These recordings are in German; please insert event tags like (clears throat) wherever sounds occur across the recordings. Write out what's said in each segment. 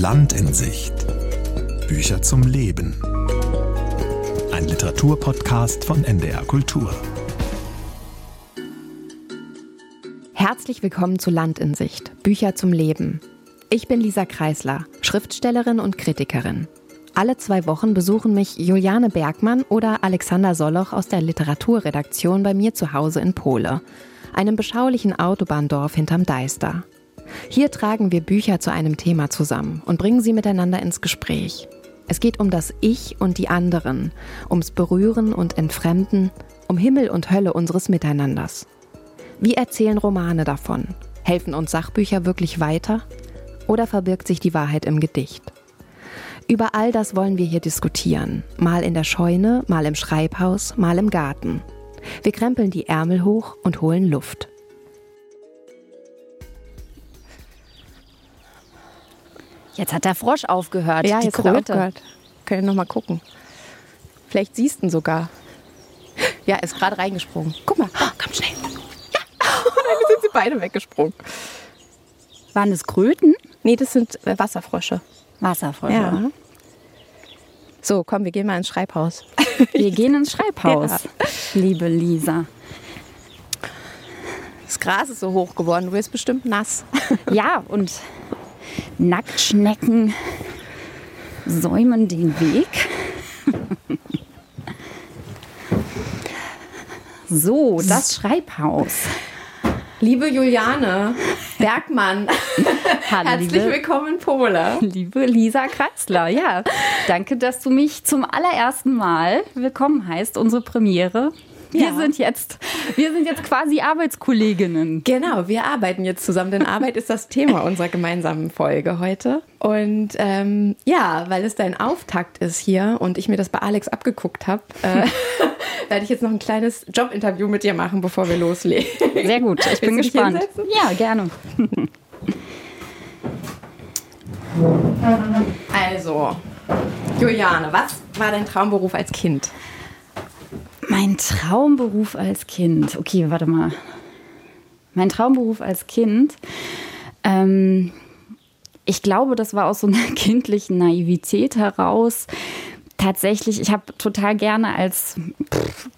Land in Sicht. Bücher zum Leben. Ein Literaturpodcast von NDR Kultur. Herzlich willkommen zu Land in Sicht. Bücher zum Leben. Ich bin Lisa Kreisler, Schriftstellerin und Kritikerin. Alle zwei Wochen besuchen mich Juliane Bergmann oder Alexander Soloch aus der Literaturredaktion bei mir zu Hause in Pole, einem beschaulichen Autobahndorf hinterm Deister. Hier tragen wir Bücher zu einem Thema zusammen und bringen sie miteinander ins Gespräch. Es geht um das Ich und die anderen, ums Berühren und Entfremden, um Himmel und Hölle unseres Miteinanders. Wie erzählen Romane davon? Helfen uns Sachbücher wirklich weiter? Oder verbirgt sich die Wahrheit im Gedicht? Über all das wollen wir hier diskutieren. Mal in der Scheune, mal im Schreibhaus, mal im Garten. Wir krempeln die Ärmel hoch und holen Luft. Jetzt hat der Frosch aufgehört. Ja, die jetzt hat er Kröte. aufgehört. Können wir noch mal gucken. Vielleicht siehst du ihn sogar. Ja, er ist gerade reingesprungen. Guck mal, oh, komm schnell. Ja, (laughs) dann sind sie beide weggesprungen. Waren es Kröten? Nee, das sind äh, Wasserfrösche. Wasserfrösche. Ja. So, komm, wir gehen mal ins Schreibhaus. (laughs) Wir gehen ins Schreibhaus, Ja. liebe Lisa. Das Gras ist so hoch geworden, du wirst bestimmt nass. Ja, und Nacktschnecken säumen den Weg. So, das Schreibhaus. Liebe Juliane Bergmann, (laughs) Hallo, herzlich willkommen in Pole. liebe Lisa Kreisler. Ja, danke, dass du mich zum allerersten Mal willkommen heißt, unsere Premiere. Wir Ja. sind jetzt, wir sind jetzt quasi Arbeitskolleginnen. Genau, wir arbeiten jetzt zusammen, denn Arbeit ist das Thema (laughs) unserer gemeinsamen Folge heute. Und ähm, ja, weil es dein Auftakt ist hier und ich mir das bei Alex abgeguckt habe, äh, (laughs) werde ich jetzt noch ein kleines Jobinterview mit dir machen, bevor wir loslegen. Sehr gut, ich bin gespannt. hinsetzen? Ja, gerne. Also, Juliane, was war dein Traumberuf als Kind? Mein Traumberuf als Kind. Okay, warte mal. Mein Traumberuf als Kind. Ähm, ich glaube, das war aus so einer (laughs) kindlichen Naivität heraus. Tatsächlich, ich habe total gerne als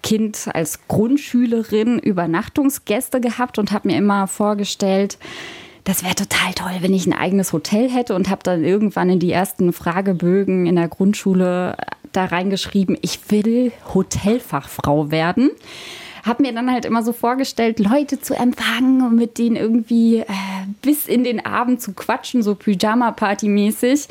Kind, als Grundschülerin Übernachtungsgäste gehabt und habe mir immer vorgestellt, das wäre total toll, wenn ich ein eigenes Hotel hätte und habe dann irgendwann in die ersten Fragebögen in der Grundschule da reingeschrieben, ich will Hotelfachfrau werden. Habe mir dann halt immer so vorgestellt, Leute zu empfangen und mit denen irgendwie äh, bis in den Abend zu quatschen, so Pyjama-Party-mäßig,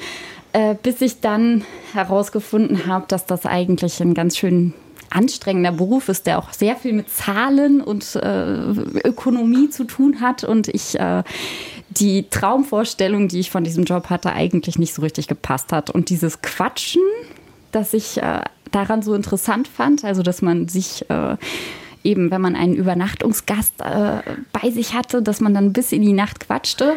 äh, bis ich dann herausgefunden habe, dass das eigentlich ein ganz schön anstrengender Beruf ist, der auch sehr viel mit Zahlen und äh, Ökonomie zu tun hat und ich äh, die Traumvorstellung, die ich von diesem Job hatte, eigentlich nicht so richtig gepasst hat. Und dieses Quatschen, das ich äh, daran so interessant fand, also dass man sich äh, eben, wenn man einen Übernachtungsgast äh, bei sich hatte, dass man dann bis in die Nacht quatschte,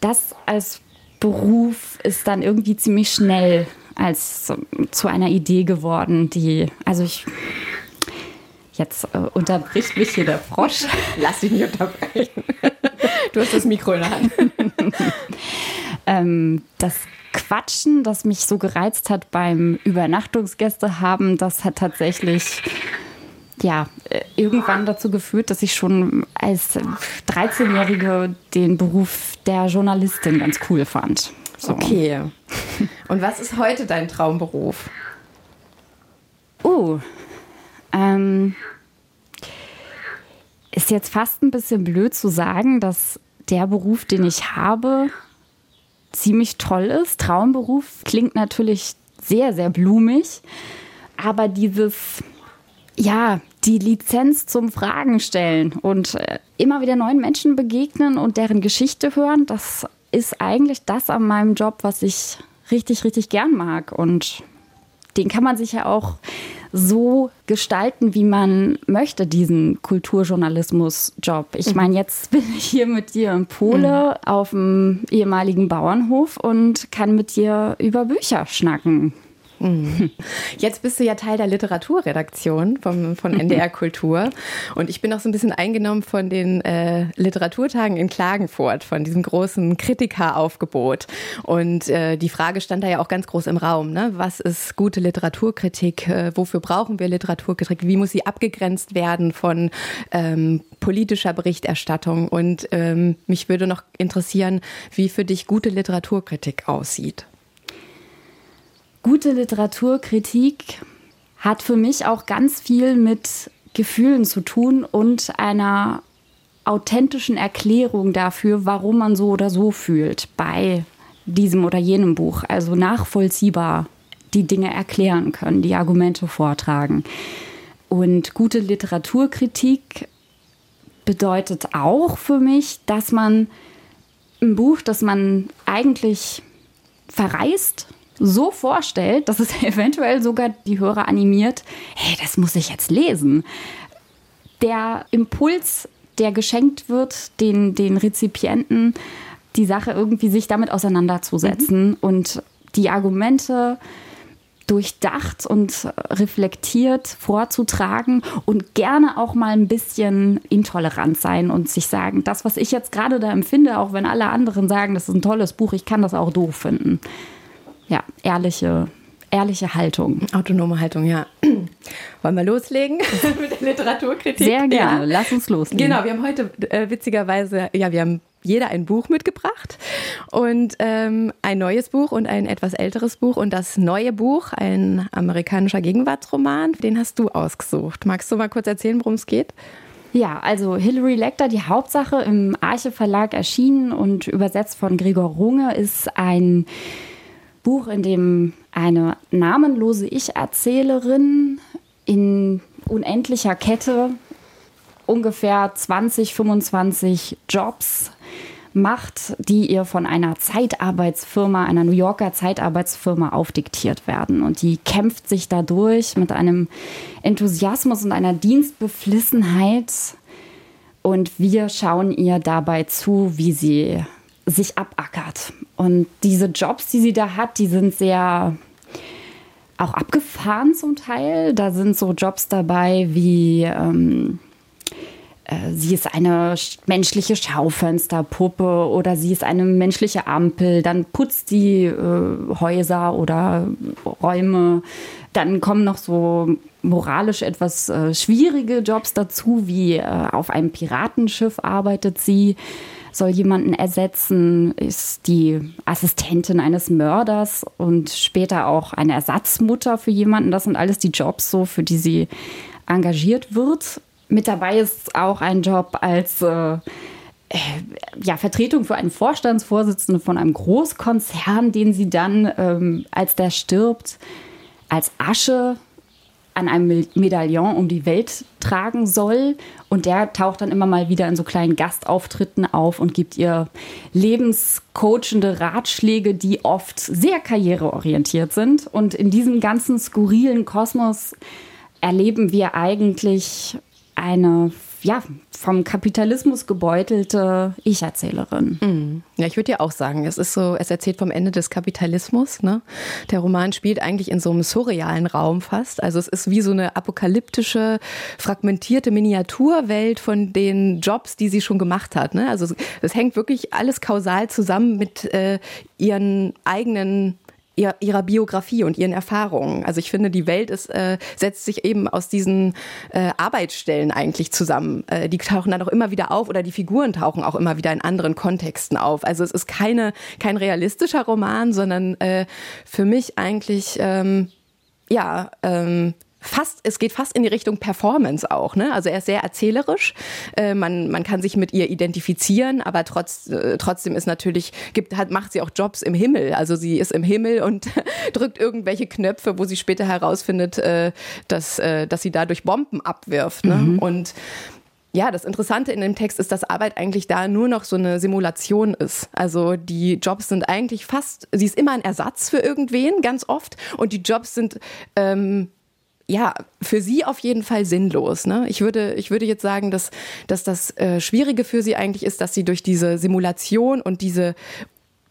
das als Beruf ist dann irgendwie ziemlich schnell als zu einer Idee geworden, die, also ich, jetzt äh, unterbricht mich hier der Frosch. (laughs) Lass dich nicht unterbrechen. (laughs) Du hast das Mikro in der Hand. (laughs) ähm, das Quatschen, das mich so gereizt hat beim Übernachtungsgäste haben, das hat tatsächlich ja, äh, irgendwann dazu geführt, dass ich schon als 13-Jährige den Beruf der Journalistin ganz cool fand. So. Okay. Und was ist heute dein Traumberuf? Oh, ähm, ist jetzt fast ein bisschen blöd zu sagen, dass der Beruf, den ich habe, ziemlich toll ist. Traumberuf klingt natürlich sehr, sehr blumig, aber dieses, ja, die Lizenz zum Fragen stellen und äh, immer wieder neuen Menschen begegnen und deren Geschichte hören, das ist eigentlich das an meinem Job, was ich richtig, richtig gern mag. Und den kann man sich ja auch so gestalten, wie man möchte, diesen Kulturjournalismus-Job. Ich meine, jetzt bin ich hier mit dir in Pole auf dem ehemaligen Bauernhof und kann mit dir über Bücher schnacken. Mhm. Jetzt bist du ja Teil der Literaturredaktion vom, von NDR (laughs) Kultur und ich bin auch so ein bisschen eingenommen von den äh, Literaturtagen in Klagenfurt, von diesem großen Kritikeraufgebot. Und äh, die Frage stand da ja auch ganz groß im Raum. Ne? Was ist gute Literaturkritik? Äh, wofür brauchen wir Literaturkritik? Wie muss sie abgegrenzt werden von ähm, politischer Berichterstattung? Und ähm, mich würde noch interessieren, wie für dich gute Literaturkritik aussieht. Gute Literaturkritik hat für mich auch ganz viel mit Gefühlen zu tun und einer authentischen Erklärung dafür, warum man so oder so fühlt bei diesem oder jenem Buch. Also nachvollziehbar die Dinge erklären können, die Argumente vortragen. Und gute Literaturkritik bedeutet auch für mich, dass man ein Buch, das man eigentlich verreist so vorstellt, dass es (laughs) eventuell sogar die Hörer animiert, hey, das muss ich jetzt lesen. Der Impuls, der geschenkt wird, den, den Rezipienten, die Sache irgendwie sich damit auseinanderzusetzen mhm. und die Argumente durchdacht und reflektiert vorzutragen und gerne auch mal ein bisschen intolerant sein und sich sagen, das, was ich jetzt gerade da empfinde, auch wenn alle anderen sagen, das ist ein tolles Buch, ich kann das auch doof finden ja, ehrliche, ehrliche Haltung. Autonome Haltung, ja. (clears throat) Wollen wir loslegen (laughs) mit der Literaturkritik? Sehr gerne, ja. lass uns loslegen. Genau, wir haben heute äh, witzigerweise, ja, wir haben jeder ein Buch mitgebracht und ähm, ein neues Buch und ein etwas älteres Buch. Und das neue Buch, ein amerikanischer Gegenwartsroman, den hast du ausgesucht. Magst du mal kurz erzählen, worum es geht? Ja, also Hilary Lecter, die Hauptsache im Arche Verlag erschienen und übersetzt von Gregor Runge, ist ein Buch, in dem eine namenlose Ich-Erzählerin in unendlicher Kette ungefähr 20, 25 Jobs macht, die ihr von einer Zeitarbeitsfirma, einer New Yorker Zeitarbeitsfirma aufdiktiert werden. Und die kämpft sich dadurch mit einem Enthusiasmus und einer Dienstbeflissenheit. Und wir schauen ihr dabei zu, wie sie sich abackert. Und diese Jobs, die sie da hat, die sind sehr auch abgefahren zum Teil. Da sind so Jobs dabei wie ähm, äh, sie ist eine menschliche Schaufensterpuppe oder sie ist eine menschliche Ampel. Dann putzt sie äh, Häuser oder Räume. Dann kommen noch so moralisch etwas äh, schwierige Jobs dazu, wie äh, auf einem Piratenschiff arbeitet sie soll jemanden ersetzen, ist die Assistentin eines Mörders und später auch eine Ersatzmutter für jemanden. Das sind alles die Jobs, so für die sie engagiert wird. Mit dabei ist auch ein Job als äh, äh ja, Vertretung für einen Vorstandsvorsitzenden von einem Großkonzern, den sie dann, ähm, als der stirbt, als Asche an einem Medaillon um die Welt tragen soll. Und der taucht dann immer mal wieder in so kleinen Gastauftritten auf und gibt ihr lebenscoachende Ratschläge, die oft sehr karriereorientiert sind. Und in diesem ganzen skurrilen Kosmos erleben wir eigentlich eine ja, vom Kapitalismus gebeutelte Ich-Erzählerin. Mhm. Ja, ich würde ja auch sagen, es ist so, es erzählt vom Ende des Kapitalismus. Ne? Der Roman spielt eigentlich in so einem surrealen Raum fast. Also es ist wie so eine apokalyptische, fragmentierte Miniaturwelt von den Jobs, die sie schon gemacht hat. Ne? Also es hängt wirklich alles kausal zusammen mit äh, ihren eigenen ihrer Biografie und ihren Erfahrungen. Also ich finde, die Welt ist, äh, setzt sich eben aus diesen äh, Arbeitsstellen eigentlich zusammen. Äh, die tauchen dann auch immer wieder auf oder die Figuren tauchen auch immer wieder in anderen Kontexten auf. Also es ist keine, kein realistischer Roman, sondern äh, für mich eigentlich ähm, ja ähm, fast, es geht fast in die Richtung Performance auch. Ne? Also er ist sehr erzählerisch. Äh, man, man kann sich mit ihr identifizieren, aber trotz, äh, trotzdem ist natürlich, gibt, hat, macht sie auch Jobs im Himmel. Also sie ist im Himmel und (laughs) drückt irgendwelche Knöpfe, wo sie später herausfindet, äh, dass, äh, dass sie dadurch Bomben abwirft. Ne? Mhm. Und ja, das Interessante in dem Text ist, dass Arbeit eigentlich da nur noch so eine Simulation ist. Also die Jobs sind eigentlich fast, sie ist immer ein Ersatz für irgendwen, ganz oft. Und die Jobs sind ähm, ja, für sie auf jeden Fall sinnlos. Ne? Ich, würde, ich würde jetzt sagen, dass, dass das äh, Schwierige für sie eigentlich ist, dass sie durch diese Simulation und diese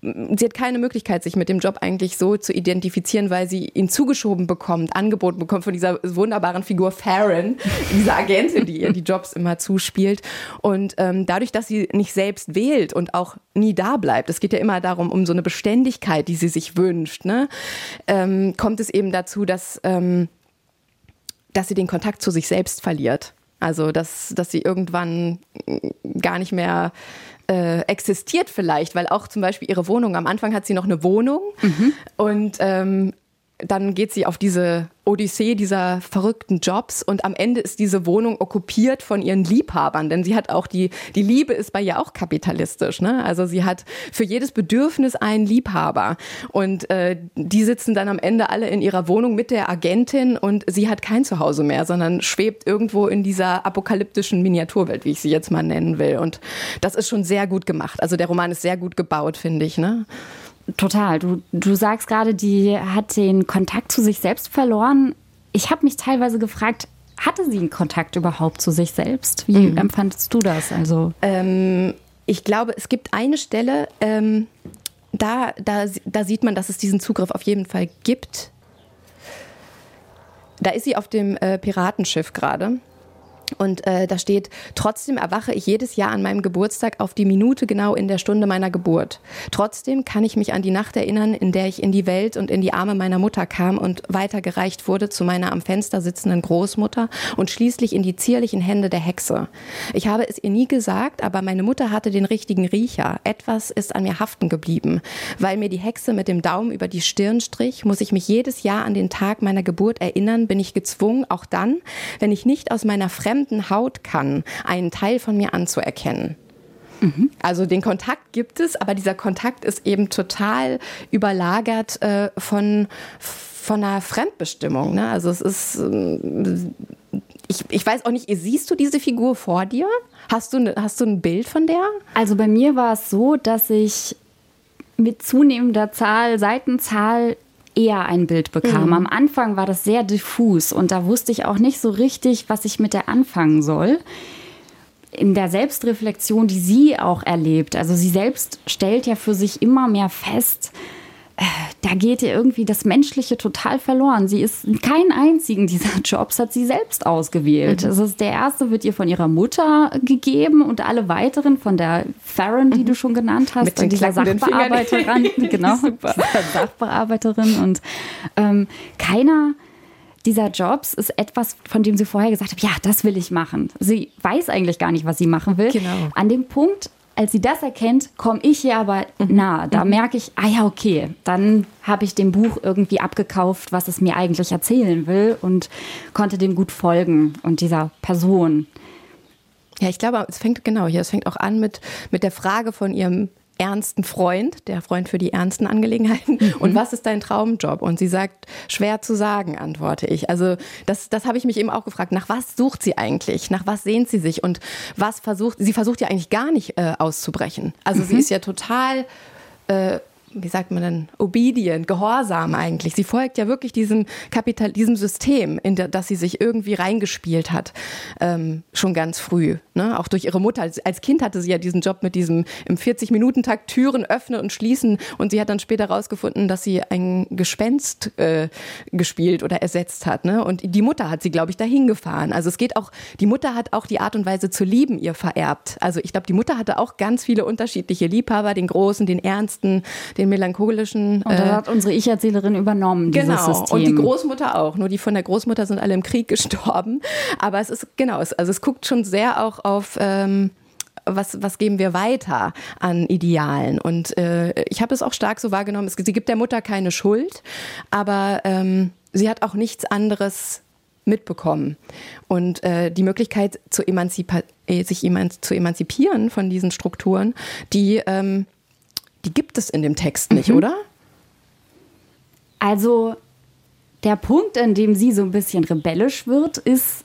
sie hat keine Möglichkeit, sich mit dem Job eigentlich so zu identifizieren, weil sie ihn zugeschoben bekommt, angeboten bekommt von dieser wunderbaren Figur Farron, dieser Agentin, die ihr die Jobs immer zuspielt. Und ähm, dadurch, dass sie nicht selbst wählt und auch nie da bleibt, es geht ja immer darum, um so eine Beständigkeit, die sie sich wünscht, ne? ähm, kommt es eben dazu, dass, ähm, dass sie den Kontakt zu sich selbst verliert. Also, dass, dass sie irgendwann gar nicht mehr äh, existiert vielleicht, weil auch zum Beispiel ihre Wohnung, am Anfang hat sie noch eine Wohnung mhm. und ähm, dann geht sie auf diese Odyssee dieser verrückten Jobs und am Ende ist diese Wohnung okkupiert von ihren Liebhabern, denn sie hat auch die, die Liebe ist bei ihr auch kapitalistisch, ne? Also sie hat für jedes Bedürfnis einen Liebhaber und äh, die sitzen dann am Ende alle in ihrer Wohnung mit der Agentin und sie hat kein Zuhause mehr, sondern schwebt irgendwo in dieser apokalyptischen Miniaturwelt, wie ich sie jetzt mal nennen will und das ist schon sehr gut gemacht. Also der Roman ist sehr gut gebaut, finde ich, ne? Total. Du, du sagst gerade, die hat den Kontakt zu sich selbst verloren. Ich habe mich teilweise gefragt, hatte sie einen Kontakt überhaupt zu sich selbst? Wie mhm. empfandest du das? Also ähm, ich glaube, es gibt eine Stelle, ähm, da, da, da sieht man, dass es diesen Zugriff auf jeden Fall gibt. Da ist sie auf dem äh, Piratenschiff gerade und äh, da steht, trotzdem erwache ich jedes Jahr an meinem Geburtstag auf die Minute genau in der Stunde meiner Geburt. Trotzdem kann ich mich an die Nacht erinnern, in der ich in die Welt und in die Arme meiner Mutter kam und weitergereicht wurde zu meiner am Fenster sitzenden Großmutter und schließlich in die zierlichen Hände der Hexe. Ich habe es ihr nie gesagt, aber meine Mutter hatte den richtigen Riecher. Etwas ist an mir haften geblieben. Weil mir die Hexe mit dem Daumen über die Stirn strich, muss ich mich jedes Jahr an den Tag meiner Geburt erinnern, bin ich gezwungen, auch dann, wenn ich nicht aus meiner fremden fremden Haut kann, einen Teil von mir anzuerkennen. Mhm. Also den Kontakt gibt es, aber dieser Kontakt ist eben total überlagert äh, von, von einer Fremdbestimmung. Ne? Also es ist, äh, ich, ich weiß auch nicht, siehst du diese Figur vor dir? Hast du, ne, hast du ein Bild von der? Also bei mir war es so, dass ich mit zunehmender Zahl, Seitenzahl eher ein Bild bekam. Mhm. Am Anfang war das sehr diffus und da wusste ich auch nicht so richtig, was ich mit der anfangen soll. In der Selbstreflexion, die sie auch erlebt, also sie selbst stellt ja für sich immer mehr fest, da geht ihr irgendwie das Menschliche total verloren. Sie ist keinen einzigen dieser (laughs) Jobs hat sie selbst ausgewählt. Mhm. Also der erste wird ihr von ihrer Mutter gegeben und alle weiteren von der Farron, die mhm. du schon genannt hast, Mit und dieser Sachbearbeiterin, (laughs) genau, Sachbearbeiterin und ähm, keiner dieser Jobs ist etwas, von dem sie vorher gesagt hat, ja, das will ich machen. Sie weiß eigentlich gar nicht, was sie machen will. Genau. An dem Punkt als sie das erkennt, komme ich ihr aber mhm. nah. Da mhm. merke ich, ah ja, okay, dann habe ich dem Buch irgendwie abgekauft, was es mir eigentlich erzählen will und konnte dem gut folgen und dieser Person. Ja, ich glaube, es fängt genau hier, es fängt auch an mit, mit der Frage von ihrem ernsten Freund, der Freund für die ernsten Angelegenheiten. Mhm. Und was ist dein Traumjob? Und sie sagt, schwer zu sagen, antworte ich. Also das, das habe ich mich eben auch gefragt. Nach was sucht sie eigentlich? Nach was sehnt sie sich? Und was versucht, sie versucht ja eigentlich gar nicht äh, auszubrechen. Also mhm. sie ist ja total äh, wie sagt man denn, obedient, gehorsam eigentlich. Sie folgt ja wirklich diesem Kapital, diesem System, in der, das sie sich irgendwie reingespielt hat, ähm, schon ganz früh. Ne? Auch durch ihre Mutter. Als, Kind hatte sie ja diesen Job mit diesem im 40-Minuten-Takt Türen öffnen und schließen. Und sie hat dann später herausgefunden, dass sie ein Gespenst äh, gespielt oder ersetzt hat. Ne? Und die Mutter hat sie, glaube ich, dahin gefahren. Also es geht auch, die Mutter hat auch die Art und Weise zu lieben ihr vererbt. Also ich glaube, die Mutter hatte auch ganz viele unterschiedliche Liebhaber, den großen, den ernsten, den den melancholischen. Und das äh, hat unsere Ich-Erzählerin übernommen, dieses genau. System. Und die Großmutter auch. Nur die von der Großmutter sind alle im Krieg (laughs) gestorben. Aber es ist, genau, es, also es guckt schon sehr auch auf. Ähm, was, was geben wir weiter an Idealen? Und äh, ich habe es auch stark so wahrgenommen, es, sie gibt der Mutter keine Schuld, aber ähm, sie hat auch nichts anderes mitbekommen. Und äh, die Möglichkeit, zu äh, sich emanz zu emanzipieren von diesen Strukturen, die ähm, die gibt es in dem Text nicht, mhm. oder? Also der Punkt, an dem sie so ein bisschen rebellisch wird, ist,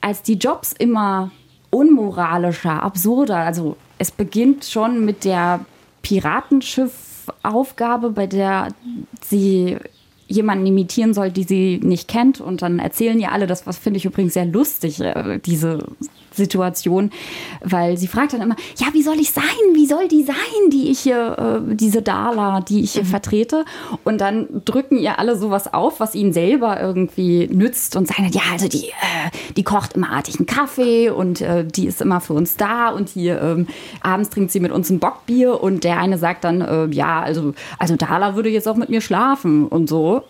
als die Jobs immer unmoralischer, absurder, also es beginnt schon mit der Piratenschiffaufgabe, bei der sie jemanden imitieren soll, die sie nicht kennt und dann erzählen ihr alle das, was finde ich übrigens sehr lustig, äh, diese Situation, weil sie fragt dann immer, ja, wie soll ich sein? Wie soll die sein, die ich hier, äh, diese Dala, die ich hier mhm. vertrete? Und dann drücken ihr alle sowas auf, was ihnen selber irgendwie nützt und sagen, ja, also die, äh, die kocht immer artigen Kaffee und äh, die ist immer für uns da und hier ähm, abends trinkt sie mit uns ein Bockbier und der eine sagt dann, äh, ja, also, also Dala würde jetzt auch mit mir schlafen und so.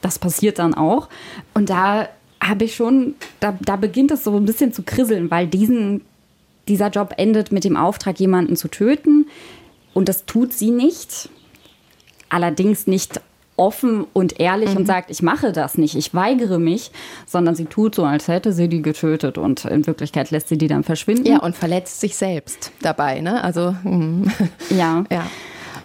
Das passiert dann auch. Und da habe ich schon, da, da beginnt es so ein bisschen zu krisseln, weil diesen, dieser Job endet mit dem Auftrag, jemanden zu töten. Und das tut sie nicht. Allerdings nicht offen und ehrlich mhm. und sagt, ich mache das nicht, ich weigere mich, sondern sie tut so, als hätte sie die getötet und in Wirklichkeit lässt sie die dann verschwinden. Ja, und verletzt sich selbst dabei, ne? Also, mm. ja. (laughs) ja.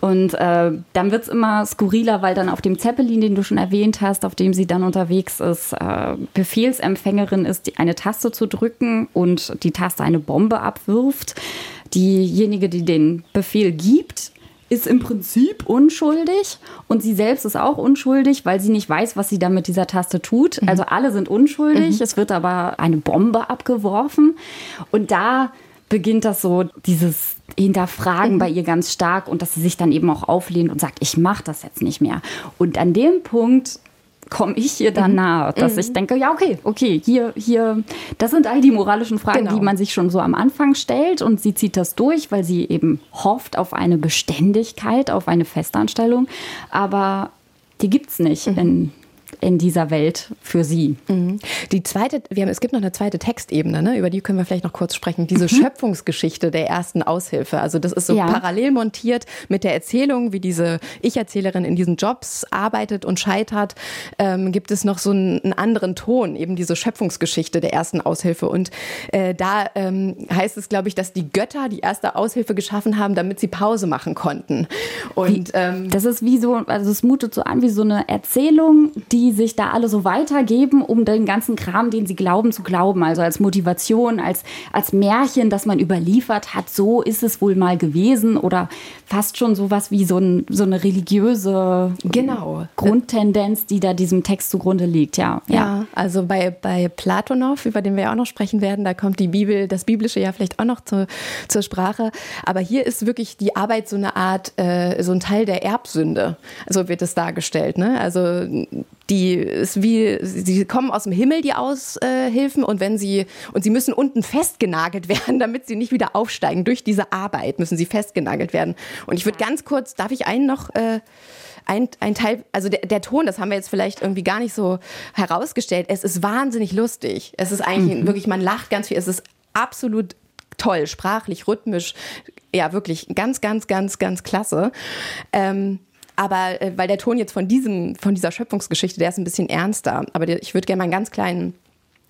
Und äh, dann wird es immer skurriler, weil dann auf dem Zeppelin, den du schon erwähnt hast, auf dem sie dann unterwegs ist, äh, Befehlsempfängerin ist, die, eine Taste zu drücken und die Taste eine Bombe abwirft. Diejenige, die den Befehl gibt, ist im Prinzip unschuldig und sie selbst ist auch unschuldig, weil sie nicht weiß, was sie da mit dieser Taste tut. Mhm. Also alle sind unschuldig, mhm. es wird aber eine Bombe abgeworfen und da beginnt das so dieses Hinterfragen mhm. bei ihr ganz stark und dass sie sich dann eben auch auflehnt und sagt, ich mache das jetzt nicht mehr. Und an dem Punkt komme ich hier dann mhm. nahe, dass mhm. ich denke, ja, okay, okay, hier, hier, das sind all die moralischen Fragen, genau. die man sich schon so am Anfang stellt und sie zieht das durch, weil sie eben hofft auf eine Beständigkeit, auf eine Festanstellung, aber die gibt es nicht mhm. in in dieser Welt für sie. Mhm. Die zweite, wir haben, es gibt noch eine zweite Textebene, ne? über die können wir vielleicht noch kurz sprechen. Diese mhm. Schöpfungsgeschichte der ersten Aushilfe. Also das ist so ja. parallel montiert mit der Erzählung, wie diese Ich-Erzählerin in diesen Jobs arbeitet und scheitert. Ähm, gibt es noch so einen, einen, anderen Ton, eben diese Schöpfungsgeschichte der ersten Aushilfe. Und äh, da ähm, heißt es, glaube ich, dass die Götter die erste Aushilfe geschaffen haben, damit sie Pause machen konnten. Und ähm, das ist wie so, also es mutet so an wie so eine Erzählung, die die sich da alle so weitergeben, um den ganzen Kram, den sie glauben, zu glauben. Also als Motivation, als, als Märchen, das man überliefert hat, so ist es wohl mal gewesen oder fast schon sowas wie so, ein, so eine religiöse genau. Grundtendenz, die da diesem Text zugrunde liegt. Ja, ja. ja also bei, bei Platonow, über den wir ja auch noch sprechen werden, da kommt die Bibel, das Biblische ja vielleicht auch noch zu, zur Sprache. Aber hier ist wirklich die Arbeit so eine Art, äh, so ein Teil der Erbsünde. So wird es dargestellt. Ne? Also die ist wie, sie kommen aus dem Himmel, die Aushilfen, und wenn sie, und sie müssen unten festgenagelt (laughs) werden, damit sie nicht wieder aufsteigen. Durch diese Arbeit müssen sie festgenagelt werden. Und ich würde ganz kurz, darf ich einen noch, äh, ein, ein Teil, also der, der Ton, das haben wir jetzt vielleicht irgendwie gar nicht so herausgestellt. Es ist wahnsinnig lustig. Es ist eigentlich mhm. wirklich, man lacht ganz viel. Es ist absolut toll, sprachlich, rhythmisch. Ja, wirklich ganz, ganz, ganz, ganz klasse. Ähm, aber äh, weil der Ton jetzt von diesem, von dieser Schöpfungsgeschichte, der ist ein bisschen ernster. Aber der, ich würde gerne mal einen ganz kleinen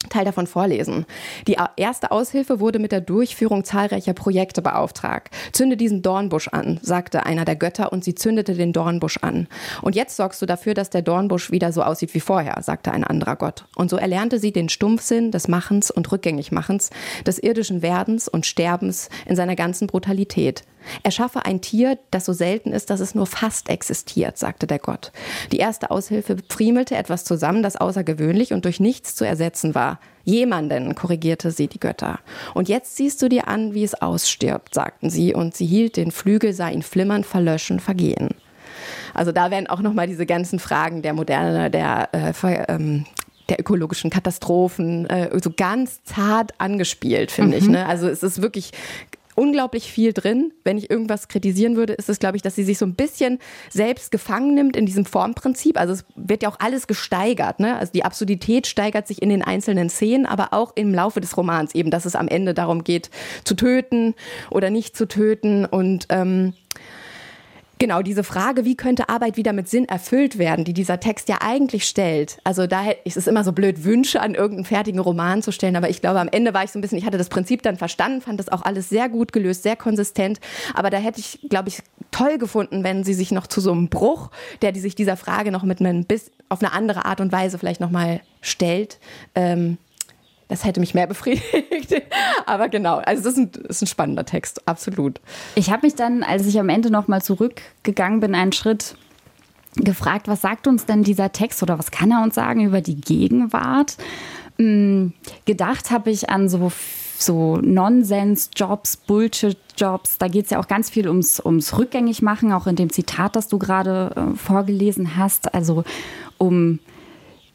Teil davon vorlesen. Die erste Aushilfe wurde mit der Durchführung zahlreicher Projekte beauftragt. Zünde diesen Dornbusch an, sagte einer der Götter und sie zündete den Dornbusch an. Und jetzt sorgst du dafür, dass der Dornbusch wieder so aussieht wie vorher, sagte ein anderer Gott. Und so erlernte sie den Stumpfsinn des Machens und Rückgängigmachens, des irdischen Werdens und Sterbens in seiner ganzen Brutalität. Erschaffe ein Tier, das so selten ist, dass es nur fast existiert, sagte der Gott. Die erste Aushilfe friemelte etwas zusammen, das außergewöhnlich und durch nichts zu ersetzen war. Jemanden, korrigierte sie die Götter. Und jetzt siehst du dir an, wie es ausstirbt, sagten sie, und sie hielt den Flügel, sah ihn flimmern, verlöschen, vergehen. Also da werden auch nochmal diese ganzen Fragen der Moderne, der äh, ähm, der ökologischen Katastrophen äh, so ganz zart angespielt, finde mhm. ich. Ne? Also es ist wirklich unglaublich viel drin. Wenn ich irgendwas kritisieren würde, ist es, glaube ich, dass sie sich so ein bisschen selbst gefangen nimmt in diesem Formprinzip. Also es wird ja auch alles gesteigert. Ne? Also die Absurdität steigert sich in den einzelnen Szenen, aber auch im Laufe des Romans eben, dass es am Ende darum geht, zu töten oder nicht zu töten. Und ähm, Genau, diese Frage, wie könnte Arbeit wieder mit Sinn erfüllt werden, die dieser Text ja eigentlich stellt. Also da ist es immer so blöd, Wünsche an irgendeinen fertigen Roman zu stellen. Aber ich glaube, am Ende war ich so ein bisschen, ich hatte das Prinzip dann verstanden, fand das auch alles sehr gut gelöst, sehr konsistent. Aber da hätte ich, glaube ich, toll gefunden, wenn sie sich noch zu so einem Bruch, der die sich dieser Frage noch mit einem bis auf eine andere Art und Weise vielleicht nochmal stellt, ähm, das hätte mich mehr (laughs) befriedigt. Aber genau, also das ist ein, das ist ein spannender Text, absolut. Ich habe mich dann, als ich am Ende nochmal zurückgegangen bin, einen Schritt gefragt, was sagt uns denn dieser Text oder was kann er uns sagen über die Gegenwart? Hm, gedacht habe ich an so so Nonsens-Jobs, Bullshit-Jobs. Da geht es ja auch ganz viel ums, ums Rückgängigmachen, auch in dem Zitat, das du gerade äh, vorgelesen hast. Also um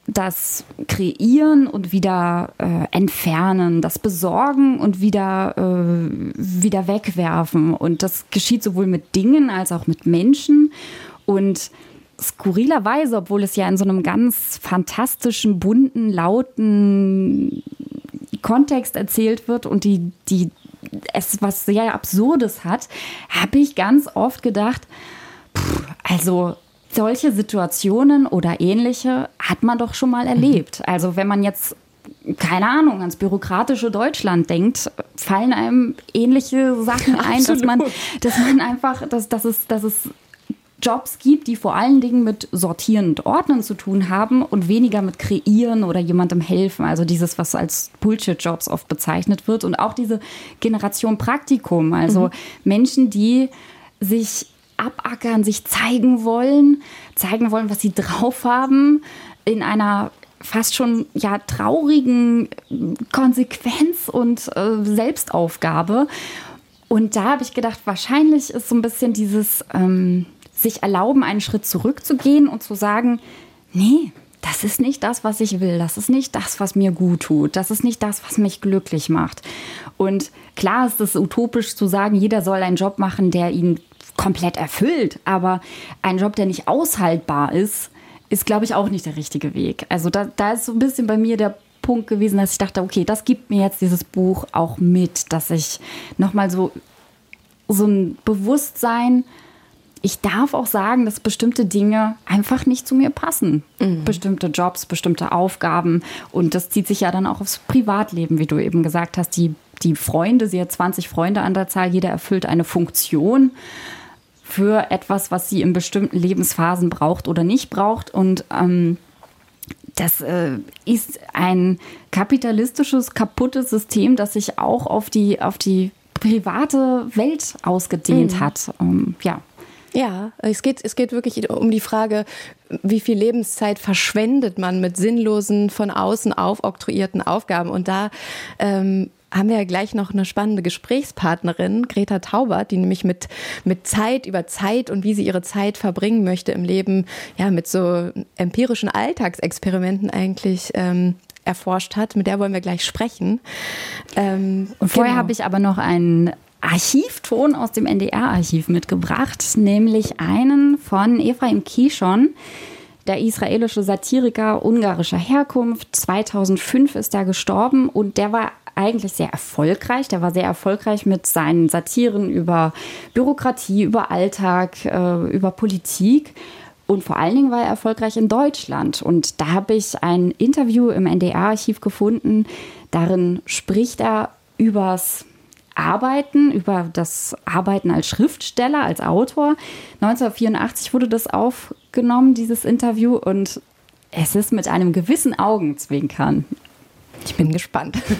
das Kreieren und wieder äh, entfernen, das Besorgen und wieder, äh, wieder wegwerfen. Und das geschieht sowohl mit Dingen als auch mit Menschen. Und skurrilerweise, obwohl es ja in so einem ganz fantastischen, bunten, lauten Kontext erzählt wird und die, die es was sehr Absurdes hat, habe ich ganz oft gedacht, pff, also solche Situationen oder ähnliche hat man doch schon mal erlebt. Also wenn man jetzt keine Ahnung, ans bürokratische Deutschland denkt, fallen einem ähnliche Sachen ein, dass man, dass man einfach, dass, dass, es, dass es Jobs gibt, die vor allen Dingen mit Sortieren und Ordnen zu tun haben und weniger mit Kreieren oder jemandem helfen. Also dieses, was als Bullshit-Jobs oft bezeichnet wird. Und auch diese Generation Praktikum, also mhm. Menschen, die sich abackern, sich zeigen wollen, zeigen wollen, was sie drauf haben, in einer fast schon ja traurigen Konsequenz und äh, Selbstaufgabe. Und da habe ich gedacht, wahrscheinlich ist so ein bisschen dieses ähm, sich erlauben, einen Schritt zurückzugehen und zu sagen, nee, das ist nicht das, was ich will. Das ist nicht das, was mir gut tut. Das ist nicht das, was mich glücklich macht. Und klar ist es utopisch zu sagen, jeder soll einen Job machen, der ihn komplett erfüllt. Aber ein Job, der nicht aushaltbar ist, ist, glaube ich, auch nicht der richtige Weg. Also da, da ist so ein bisschen bei mir der Punkt gewesen, dass ich dachte, okay, das gibt mir jetzt dieses Buch auch mit, dass ich nochmal so, so ein Bewusstsein ich darf auch sagen, dass bestimmte Dinge einfach nicht zu mir passen. Mhm. Bestimmte Jobs, bestimmte Aufgaben. Und das zieht sich ja dann auch aufs Privatleben, wie du eben gesagt hast. Die, die Freunde, sie hat 20 Freunde an der Zahl, jeder erfüllt eine Funktion für etwas, was sie in bestimmten Lebensphasen braucht oder nicht braucht. Und ähm, das äh, ist ein kapitalistisches, kaputtes System, das sich auch auf die, auf die private Welt ausgedehnt mhm. hat. Ähm, ja. Ja, es geht, es geht wirklich um die Frage, wie viel Lebenszeit verschwendet man mit sinnlosen, von außen aufoktroyierten Aufgaben. Und da ähm, haben wir ja gleich noch eine spannende Gesprächspartnerin, Greta Taubert, die nämlich mit, mit Zeit über Zeit und wie sie ihre Zeit verbringen möchte im Leben, ja, mit so empirischen Alltagsexperimenten eigentlich ähm, erforscht hat. Mit der wollen wir gleich sprechen. Ähm, und vorher genau. habe ich aber noch einen Archivton aus dem NDR-Archiv mitgebracht, nämlich einen von Ephraim Kishon, der israelische Satiriker ungarischer Herkunft. 2005 ist er gestorben und der war eigentlich sehr erfolgreich. Der war sehr erfolgreich mit seinen Satiren über Bürokratie, über Alltag, äh, über Politik. Und vor allen Dingen war er erfolgreich in Deutschland. Und da habe ich ein Interview im NDR-Archiv gefunden. Darin spricht er übers Arbeiten, über das Arbeiten als Schriftsteller, als Autor. 1984 wurde das aufgenommen, dieses Interview, und es ist mit einem gewissen Augenzwinkern. Ich bin gespannt. (laughs)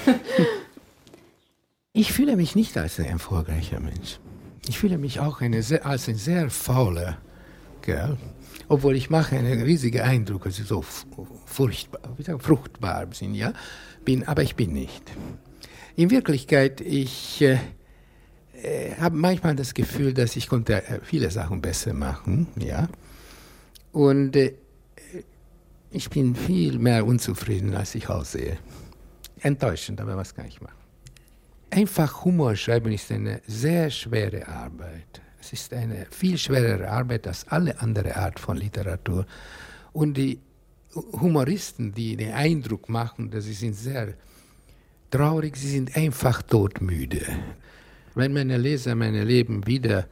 Ich fühle mich nicht als ein erfolgreicher Mensch. Ich fühle mich auch eine als ein sehr fauler Kerl. Obwohl ich mache einen riesigen Eindruck, ich so furchtbar, fruchtbar bin, ja, bin, aber ich bin nicht. In Wirklichkeit, ich äh, äh, habe manchmal das Gefühl, dass ich konnte äh, viele Sachen besser machen, ja. Und äh, ich bin viel mehr unzufrieden, als ich aussehe. Enttäuschend, aber was kann ich machen? Einfach Humor schreiben ist eine sehr schwere Arbeit. Es ist eine viel schwerere Arbeit als alle andere Art von Literatur. Und die Humoristen, die den Eindruck machen, dass sie sind sehr traurig, sie sind einfach todmüde. Wenn meine Leser mein Leben wieder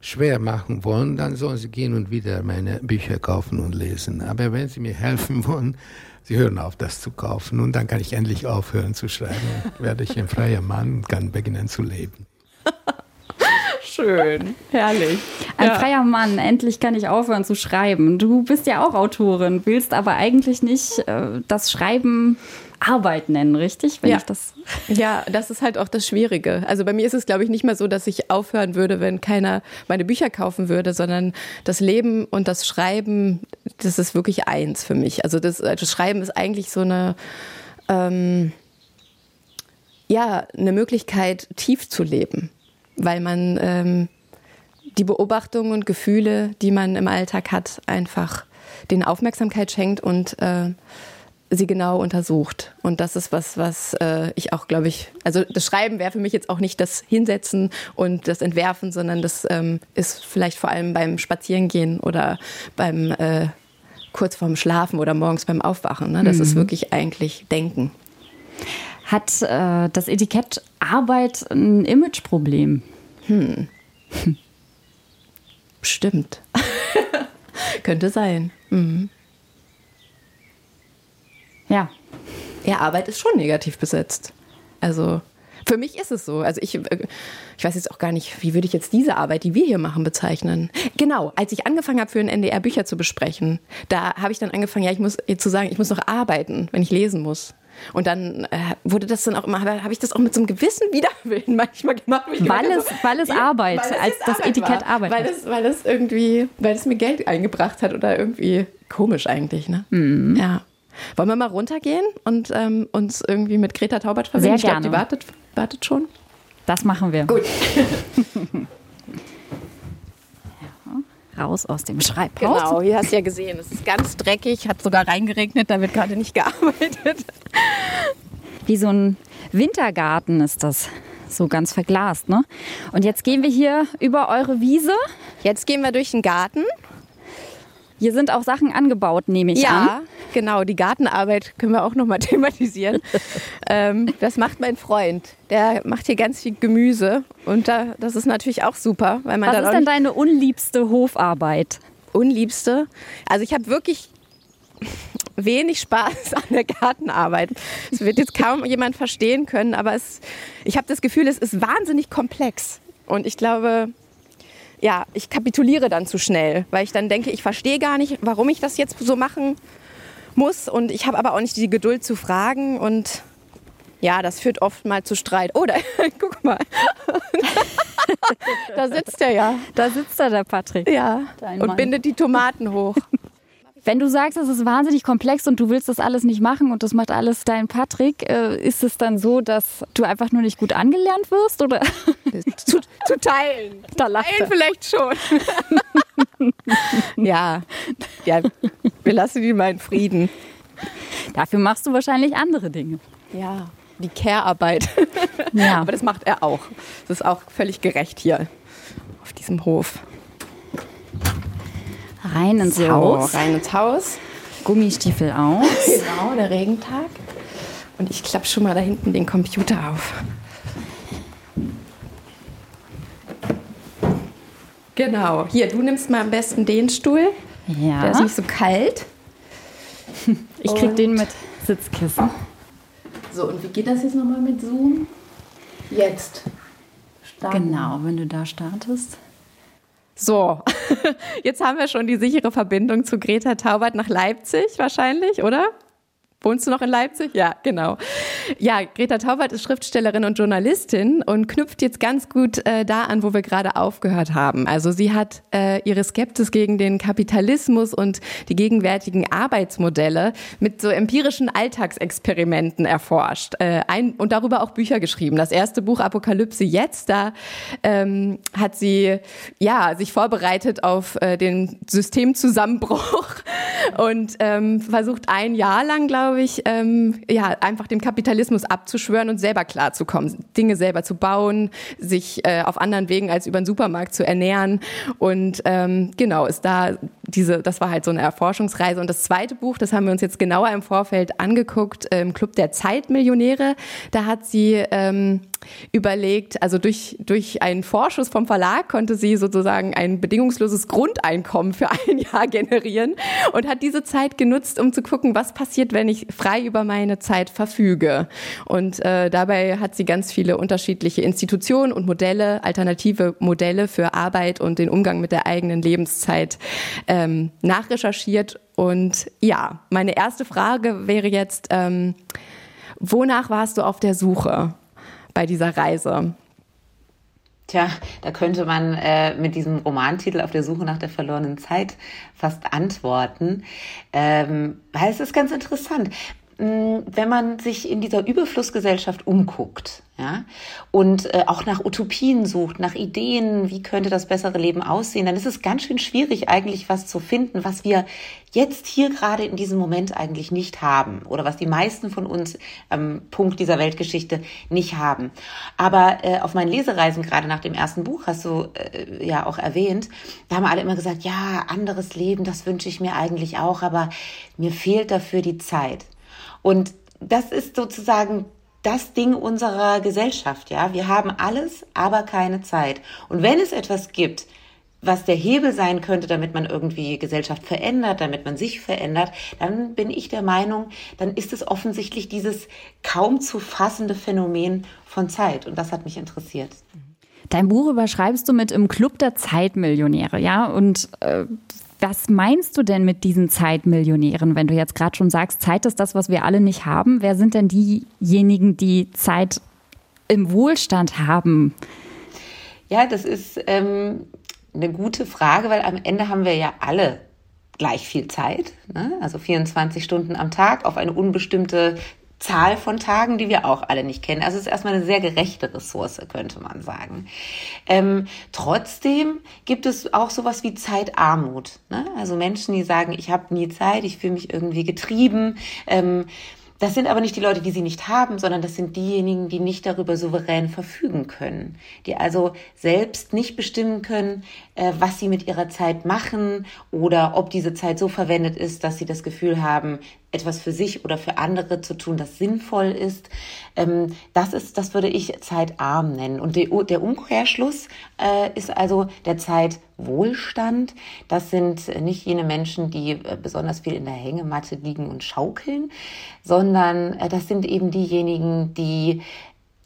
schwer machen wollen, dann sollen sie gehen und wieder meine Bücher kaufen und lesen. Aber wenn sie mir helfen wollen, sie hören auf, das zu kaufen und dann kann ich endlich aufhören zu schreiben. werde ich ein freier Mann und kann beginnen zu leben. (laughs) Schön, herrlich. Ein ja. freier Mann, endlich kann ich aufhören zu schreiben. Du bist ja auch Autorin, willst aber eigentlich nicht äh, das Schreiben Arbeit nennen, richtig? Wenn ja. das (laughs) ja, das ist halt auch das Schwierige. Also bei mir ist es, glaube ich, nicht mehr so, dass ich aufhören würde, wenn keiner meine Bücher kaufen würde, sondern das Leben und das Schreiben, das ist wirklich eins für mich. Also das, das Schreiben ist eigentlich so eine, ähm, ja, eine Möglichkeit, tief zu leben, weil man ähm, die Beobachtungen und Gefühle, die man im Alltag hat, einfach den Aufmerksamkeit schenkt und äh, sie genau untersucht. Und das ist was, was äh, ich auch, glaube ich, also das Schreiben wäre für mich jetzt auch nicht das Hinsetzen und das Entwerfen, sondern das ähm, ist vielleicht vor allem beim Spazierengehen oder beim äh, kurz vorm Schlafen oder morgens beim Aufwachen. Ne? Das mhm. ist wirklich eigentlich Denken. Hat äh, das Etikett Arbeit ein Imageproblem? Hm. Stimmt. (laughs) Könnte sein. Mhm. Ja. Ja, Arbeit ist schon negativ besetzt. Also für mich ist es so. Also ich, äh, ich weiß jetzt auch gar nicht, wie würde ich jetzt diese Arbeit, die wir hier machen, bezeichnen. Genau, als ich angefangen habe, für ein NDR Bücher zu besprechen, da habe ich dann angefangen, ja, ich muss zu sagen, ich muss noch arbeiten, wenn ich lesen muss. Und dann äh, wurde das dann auch immer, habe ich das auch mit so einem gewissen Widerwillen (laughs) manchmal gemacht. Weil es, so, weil es Arbeit, weil es als das Arbeit Etikett war. Arbeit. Weil es, weil es irgendwie, weil es mir Geld eingebracht hat oder irgendwie komisch eigentlich, ne? Mhm. Ja. Wollen wir mal runtergehen und ähm, uns irgendwie mit Greta Taubert verbinden? Sehr gerne. Ich glaube, die wartet, wartet schon. Das machen wir. Gut. (laughs) ja, raus aus dem Schreibhaus. Genau, hier hast du ja gesehen, es ist ganz dreckig, hat sogar reingeregnet, da wird gerade nicht gearbeitet. (laughs) Wie so ein Wintergarten ist das so ganz verglast, ne? Und jetzt gehen wir hier über eure Wiese. Jetzt gehen wir durch den Garten hier sind auch Sachen angebaut, nehme ich ja, an. Ja, genau. Die Gartenarbeit können wir auch noch mal (laughs) thematisieren. ähm, das macht mein Freund. Der macht hier ganz viel Gemüse und da, das ist natürlich auch super, weil man Was ist denn deine unliebste Hofarbeit? Unliebste? Also ich habe wirklich wenig Spaß an der Gartenarbeit. Das wird jetzt kaum jemand verstehen können, aber es, ich habe das Gefühl, es ist wahnsinnig komplex. Und ich glaube, ja, ich kapituliere dann zu schnell, weil ich dann denke, ich verstehe gar nicht, warum ich das jetzt so machen muss und ich habe aber auch nicht die Geduld zu fragen und ja, das führt oft mal zu Streit. Oh, da, (laughs) guck mal. (laughs) da sitzt er ja. Da sitzt er, der Patrick. Ja. und bindet die Tomaten hoch. Wenn du sagst, es ist wahnsinnig komplex und du willst das alles nicht machen und das macht alles dein Patrick, äh, ist es dann so, dass du einfach nur nicht gut angelernt wirst? Oder? (laughs) zu, zu teilen. Da lacht teilen vielleicht schon. (laughs) ja. ja, wir lassen ihn mal in Frieden. Dafür machst du wahrscheinlich andere Dinge. Ja, die Care-Arbeit. Ja. Aber das macht er auch. Das ist auch völlig gerecht hier auf diesem Hof. Rein ins so, Haus. Rein ins Haus. Gummistiefel aus. (laughs) genau, der Regentag. Und ich klappe schon mal da hinten den Computer auf. Genau. Hier, du nimmst mal am besten den Stuhl. Ja. Der ist nicht so kalt. (laughs) Ich krieg und den mit Sitzkissen. So, und wie geht das jetzt nochmal mit Zoom? Jetzt. Starten. Genau, wenn du da startest. So, (laughs) jetzt haben wir schon die sichere Verbindung zu Greta Taubert nach Leipzig wahrscheinlich, oder? Wohnst du noch in Leipzig? Ja, genau. Ja, Greta Taubert ist Schriftstellerin und Journalistin und knüpft jetzt ganz gut äh, da an, wo wir gerade aufgehört haben. Also sie hat äh, ihre Skepsis gegen den Kapitalismus und die gegenwärtigen Arbeitsmodelle mit so empirischen Alltagsexperimenten erforscht äh, ein, und darüber auch Bücher geschrieben. Das erste Buch Apokalypse jetzt, da ähm, hat sie ja sich vorbereitet auf äh, den Systemzusammenbruch (laughs) und ähm, versucht ein Jahr lang, glaube glaube ich, ähm, ja, einfach dem Kapitalismus abzuschwören und selber klarzukommen, Dinge selber zu bauen, sich äh, auf anderen Wegen als über den Supermarkt zu ernähren. Und ähm, genau, ist da diese, das war halt so eine Erforschungsreise. Und das zweite Buch, das haben wir uns jetzt genauer im Vorfeld angeguckt, im ähm, Club der Zeitmillionäre. Da hat sie ähm, überlegt, also durch, durch einen Vorschuss vom Verlag konnte sie sozusagen ein bedingungsloses Grundeinkommen für ein (laughs) Jahr generieren und hat diese Zeit genutzt, um zu gucken, was passiert, wenn ich frei über meine Zeit verfüge. Und äh, dabei hat sie ganz viele unterschiedliche Institutionen und Modelle, alternative Modelle für Arbeit und den Umgang mit der eigenen Lebenszeit ähm, nachrecherchiert. Und ja, meine erste Frage wäre jetzt, ähm, wonach warst du auf der Suche? bei dieser Reise? Tja, da könnte man äh, mit diesem Romantitel auf der Suche nach der verlorenen Zeit fast antworten. Ähm, weil es ist ganz interessant. wenn man sich in dieser Überflussgesellschaft umguckt, ja, und äh, auch nach Utopien sucht, nach Ideen, wie könnte das bessere Leben aussehen, dann ist es ganz schön schwierig, eigentlich was zu finden, was wir jetzt hier gerade in diesem Moment eigentlich nicht haben oder was die meisten von uns am Punkt dieser Weltgeschichte nicht haben. Aber äh, auf meinen Lesereisen, gerade nach dem ersten Buch, hast du äh, ja auch erwähnt, da haben alle immer gesagt, ja, anderes Leben, das wünsche ich mir eigentlich auch, aber mir fehlt dafür die Zeit. Und das ist sozusagen das Ding unserer Gesellschaft, ja. Wir haben alles, aber keine Zeit. Und wenn es etwas gibt, was der Hebel sein könnte, damit man irgendwie Gesellschaft verändert, damit man sich verändert, dann bin ich der Meinung, dann ist es offensichtlich dieses kaum zu fassende Phänomen von Zeit. Und das hat mich interessiert. Dein Buch überschreibst du mit im Club der Zeitmillionäre, ja? Und äh, was meinst du denn mit diesen Zeitmillionären, wenn du jetzt gerade schon sagst, Zeit ist das, was wir alle nicht haben? Wer sind denn diejenigen, die Zeit im Wohlstand haben? Ja, das ist ähm, eine gute Frage, weil am Ende haben wir ja alle gleich viel Zeit, ne? also 24 Stunden am Tag auf eine unbestimmte Zahl von Tagen, die wir auch alle nicht kennen. Also es ist erstmal eine sehr gerechte Ressource, könnte man sagen. Ähm, trotzdem gibt es auch sowas wie Zeitarmut. Ne? Also Menschen, die sagen, ich habe nie Zeit, ich fühle mich irgendwie getrieben. Ähm, das sind aber nicht die Leute, die sie nicht haben, sondern das sind diejenigen, die nicht darüber souverän verfügen können, die also selbst nicht bestimmen können, äh, was sie mit ihrer Zeit machen oder ob diese Zeit so verwendet ist, dass sie das Gefühl haben, etwas für sich oder für andere zu tun, das sinnvoll ist. Ähm, das ist, das würde ich zeitarm nennen. Und der Umkehrschluss äh, ist also der Zeitwohlstand. Das sind nicht jene Menschen, die äh, besonders viel in der Hängematte liegen und schaukeln, sondern das sind eben diejenigen, die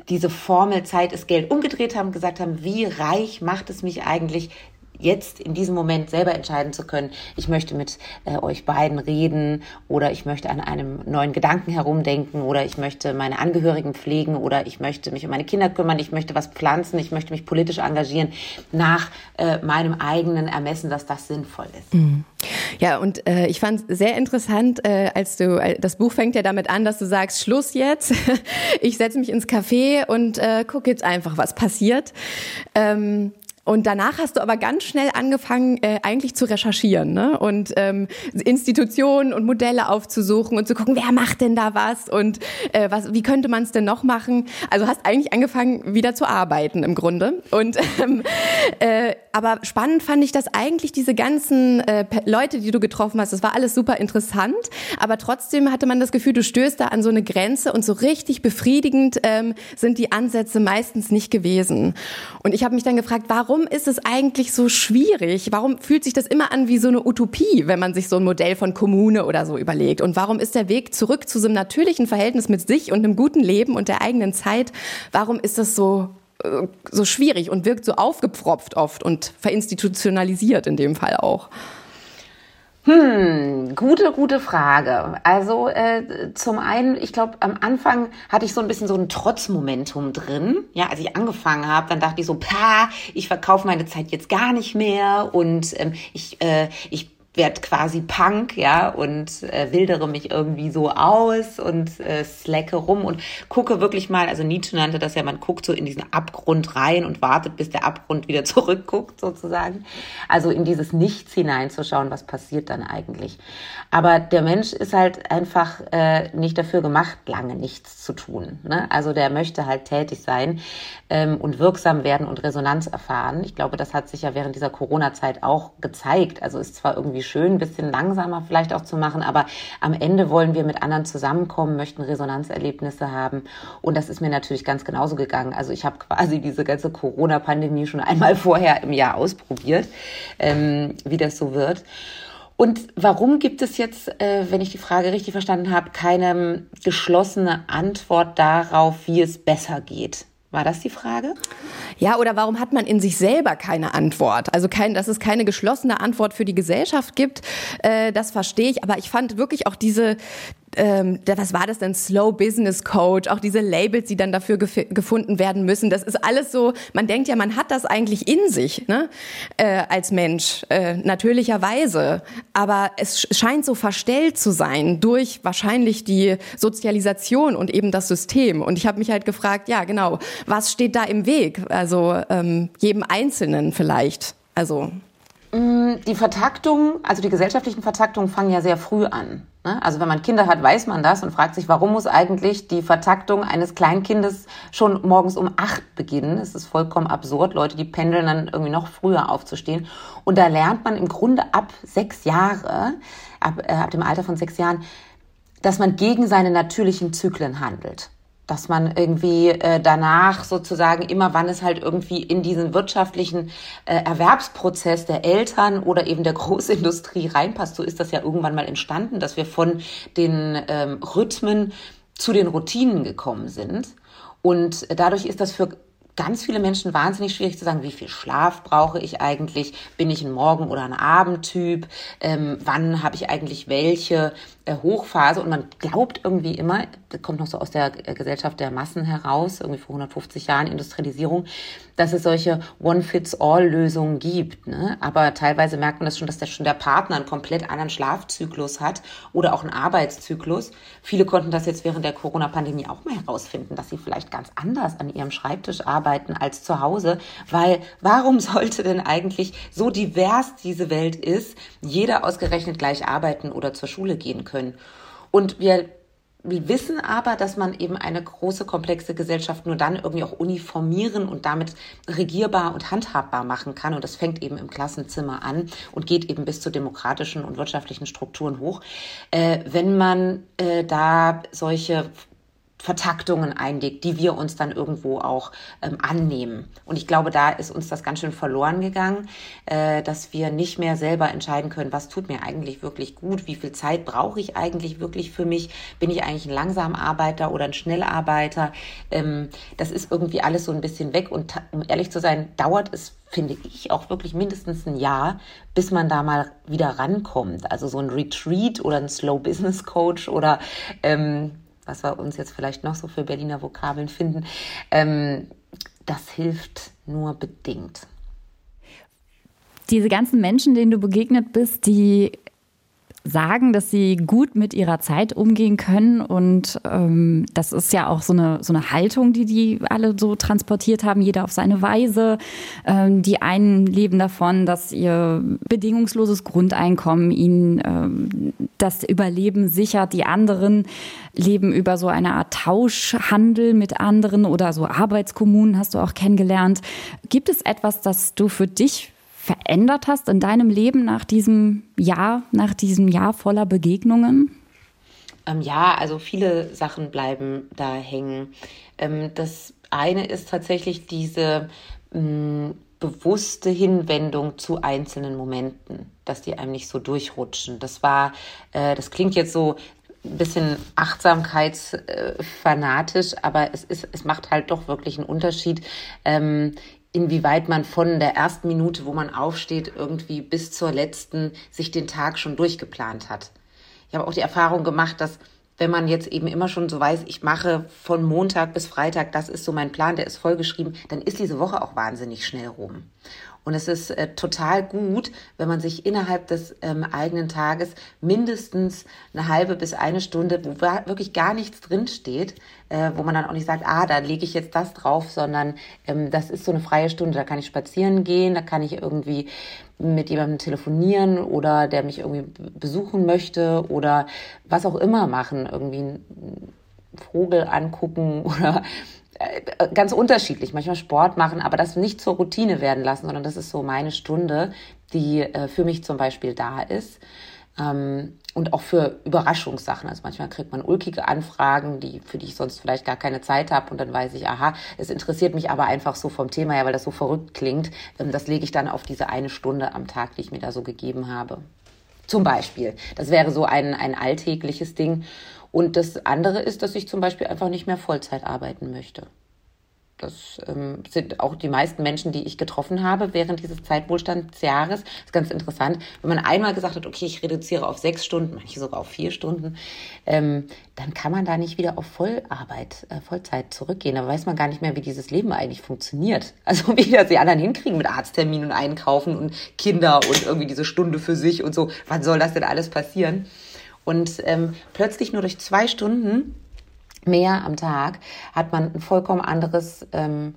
diese Formel Zeit ist Geld umgedreht haben, gesagt haben, wie reich macht es mich eigentlich, jetzt in diesem Moment selber entscheiden zu können, ich möchte mit äh, euch beiden reden oder ich möchte an einem neuen Gedanken herumdenken oder ich möchte meine Angehörigen pflegen oder ich möchte mich um meine Kinder kümmern, ich möchte was pflanzen, ich möchte mich politisch engagieren nach äh, meinem eigenen Ermessen, dass das sinnvoll ist. Mhm. Ja, und äh, ich fand es sehr interessant, äh, als du, äh, das Buch fängt ja damit an, dass du sagst, Schluss jetzt, (laughs) ich setze mich ins Café und äh, gucke jetzt einfach, was passiert. Ähm, und danach hast du aber ganz schnell angefangen, äh, eigentlich zu recherchieren ne? und ähm, Institutionen und Modelle aufzusuchen und zu gucken, wer macht denn da was und äh, was, wie könnte man es denn noch machen? Also hast eigentlich angefangen, wieder zu arbeiten im Grunde. Und ähm, äh, aber spannend fand ich, dass eigentlich diese ganzen äh, Leute, die du getroffen hast, das war alles super interessant, aber trotzdem hatte man das Gefühl, du stößt da an so eine Grenze und so richtig befriedigend ähm, sind die Ansätze meistens nicht gewesen. Und ich habe mich dann gefragt, warum warum ist es eigentlich so schwierig? Warum fühlt sich das immer an wie so eine Utopie, wenn man sich so ein Modell von Kommune oder so überlegt? Und warum ist der Weg zurück zu so einem natürlichen Verhältnis mit sich und einem guten Leben und der eigenen Zeit, warum ist das so äh, so schwierig und wirkt so aufgepfropft oft und verinstitutionalisiert in dem Fall auch? Hm, gute, gute Frage. Also äh, zum einen, ich glaube, am Anfang hatte ich so ein bisschen so ein Trotzmomentum drin. Ja, als ich angefangen habe, dann dachte ich so, pa, ich verkaufe meine Zeit jetzt gar nicht mehr und ähm, ich, äh, ich werde quasi Punk, ja, und äh, wildere mich irgendwie so aus und äh, slacke rum und gucke wirklich mal, also Nietzsche nannte das ja, man guckt so in diesen Abgrund rein und wartet, bis der Abgrund wieder (laughs) zurückguckt, sozusagen. Also in dieses Nichts hineinzuschauen, was passiert dann eigentlich. Aber der Mensch ist halt einfach äh, nicht dafür gemacht, lange nichts zu tun. Ne? Also der möchte halt tätig sein ähm, und wirksam werden und Resonanz erfahren. Ich glaube, das hat sich ja während dieser Corona-Zeit auch gezeigt. Also ist zwar irgendwie schön, ein bisschen langsamer vielleicht auch zu machen, aber am Ende wollen wir mit anderen zusammenkommen, möchten Resonanzerlebnisse haben. Und das ist mir natürlich ganz genauso gegangen. Also ich habe quasi diese ganze Corona-Pandemie schon einmal (laughs) vorher im Jahr ausprobiert, ähm, wie das so wird. Und warum gibt es jetzt, äh, wenn ich die Frage richtig verstanden habe, keine geschlossene Antwort darauf, wie es besser geht? War das die Frage? Ja, oder warum hat man in sich selber keine Antwort? Also kein, dass es keine geschlossene Antwort für die Gesellschaft gibt, äh, das verstehe ich. Aber ich fand wirklich auch diese, ähm, was war das denn, Slow Business Coach, auch diese Labels, die dann dafür gef gefunden werden müssen. Das ist alles so, man denkt ja, man hat das eigentlich in sich ne? äh, als Mensch, äh, natürlicherweise. Aber es scheint so verstellt zu sein durch wahrscheinlich die Sozialisation und eben das System. Und ich habe mich halt gefragt, ja genau, was steht da im Weg? Also ähm, jedem Einzelnen vielleicht. Also die Vertaktung, also die gesellschaftlichen Vertaktungen fangen ja sehr früh an. Ne? Also wenn man Kinder hat, weiß man das und fragt sich, warum muss eigentlich die Vertaktung eines Kleinkindes schon morgens um acht beginnen? Es ist vollkommen absurd, Leute, die pendeln dann irgendwie noch früher aufzustehen. Und da lernt man im Grunde ab sechs Jahre, ab, äh, ab dem Alter von sechs Jahren, dass man gegen seine natürlichen Zyklen handelt dass man irgendwie äh, danach sozusagen immer, wann es halt irgendwie in diesen wirtschaftlichen äh, Erwerbsprozess der Eltern oder eben der (laughs) Großindustrie reinpasst. So ist das ja irgendwann mal entstanden, dass wir von den ähm, Rhythmen zu den Routinen gekommen sind. Und dadurch ist das für ganz viele Menschen wahnsinnig schwierig zu sagen, wie viel Schlaf brauche ich eigentlich? Bin ich ein Morgen- oder ein Abendtyp? Ähm, wann habe ich eigentlich welche Hochphase? Und man glaubt irgendwie immer, das kommt noch so aus der äh, Gesellschaft der Massen heraus, irgendwie vor 150 Jahren Industrialisierung, dass es solche One-Fits-All-Lösungen gibt. Ne? Aber teilweise merkt man das schon, dass der, schon der Partner einen komplett anderen Schlafzyklus hat oder auch einen Arbeitszyklus. Viele konnten das jetzt während der Corona-Pandemie auch mal herausfinden, dass sie vielleicht ganz anders an ihrem Schreibtisch arbeiten als zu Hause. Weil warum (laughs) sollte denn eigentlich so divers diese Welt ist, jeder ausgerechnet gleich arbeiten oder zur Schule gehen können? Und wir wir wissen aber, dass man eben eine große, komplexe Gesellschaft nur dann irgendwie auch uniformieren und damit regierbar und handhabbar machen kann. Und das fängt eben im Klassenzimmer an und geht eben bis zu demokratischen und wirtschaftlichen Strukturen hoch. Äh, wenn man äh, da solche Vertaktungen einlegt, die wir uns dann irgendwo auch ähm, annehmen. Und ich glaube, da ist uns das ganz schön verloren gegangen, äh, dass wir nicht mehr selber entscheiden können, was tut mir eigentlich wirklich gut, wie viel Zeit brauche ich eigentlich wirklich für mich, bin ich eigentlich ein Langsamarbeiter oder ein Schnellarbeiter. Ähm, das ist irgendwie alles so ein bisschen weg und um ehrlich zu sein, dauert es finde ich auch wirklich mindestens ein Jahr, bis man da mal wieder rankommt. Also so ein Retreat oder ein Slow Business Coach oder ähm, was wir uns jetzt vielleicht noch so für Berliner Vokabeln finden, ähm, das hilft nur bedingt. Diese ganzen Menschen, denen du begegnet bist, die sagen, dass sie gut mit ihrer Zeit umgehen können. Und ähm, das ist ja auch so eine, so eine Haltung, die die alle so transportiert haben, jeder auf seine Weise. Ähm, die einen leben davon, dass ihr bedingungsloses Grundeinkommen ihnen ähm, das Überleben sichert. Die anderen leben über so eine Art Tauschhandel mit anderen oder so Arbeitskommunen hast du auch kennengelernt. Gibt es etwas, das du für dich verändert hast in deinem Leben nach diesem Jahr, nach diesem Jahr voller Begegnungen? Ähm, ja, also viele Sachen bleiben da hängen. Ähm, das eine ist tatsächlich diese mh, mm, bewusste Hinwendung zu einzelnen Momenten, dass die einem nicht so durchrutschen. Das war, äh, das klingt jetzt so ein bisschen achtsamkeitsfanatisch, aber es ist, es macht halt doch wirklich einen Unterschied, ähm, inwieweit man von der ersten Minute, wo man aufsteht, irgendwie bis zur letzten sich den Tag schon durchgeplant hat. Ich habe auch die Erfahrung gemacht, dass wenn man jetzt eben immer schon so weiß, ich mache von Montag bis Freitag, das ist so mein Plan, der ist vollgeschrieben, dann ist diese Woche auch wahnsinnig schnell rum. Und es ist äh, total gut, wenn man sich innerhalb des ähm, eigenen Tages mindestens eine halbe bis eine Stunde, wo wirklich gar nichts drinsteht, äh, wo man dann auch nicht sagt, ah, da lege ich jetzt das drauf, sondern ähm, das ist so eine freie Stunde, da kann ich spazieren gehen, da kann ich irgendwie mit jemandem telefonieren oder der mich irgendwie besuchen möchte oder was auch immer machen, irgendwie Vogel angucken (laughs) oder äh, ganz unterschiedlich, manchmal Sport machen, aber das nicht zur Routine werden lassen, sondern das ist so meine Stunde, die äh, für mich zum Beispiel da ist. Ähm, und auch für Überraschungssachen. Also manchmal kriegt man ulkige Anfragen, die, für die ich sonst vielleicht gar keine Zeit habe. Und dann weiß ich, aha, es interessiert mich aber einfach so vom Thema her, weil das so verrückt klingt. Ähm, das lege ich dann auf diese eine Stunde am Tag, die ich mir da so gegeben habe. Zum Beispiel. Das wäre so ein, ein alltägliches Ding. Und das andere ist, dass ich zum Beispiel einfach nicht mehr Vollzeit arbeiten möchte. Das ähm, sind auch die meisten Menschen, die ich getroffen habe während dieses Zeitwohlstandsjahres. Das ist ganz interessant. Wenn man einmal gesagt hat, okay, ich reduziere auf sechs Stunden, manche sogar auf vier Stunden, ähm, dann kann man da nicht wieder auf Vollarbeit, äh, Vollzeit zurückgehen. Da weiß man gar nicht mehr, wie dieses Leben eigentlich funktioniert. (laughs) Also wie das die anderen hinkriegen mit Arztterminen und Einkaufen und Kinder und irgendwie diese Stunde für sich und so. Wann soll das denn alles passieren? Und ähm, plötzlich nur durch zwei Stunden mehr am Tag hat man ein vollkommen anderes ähm,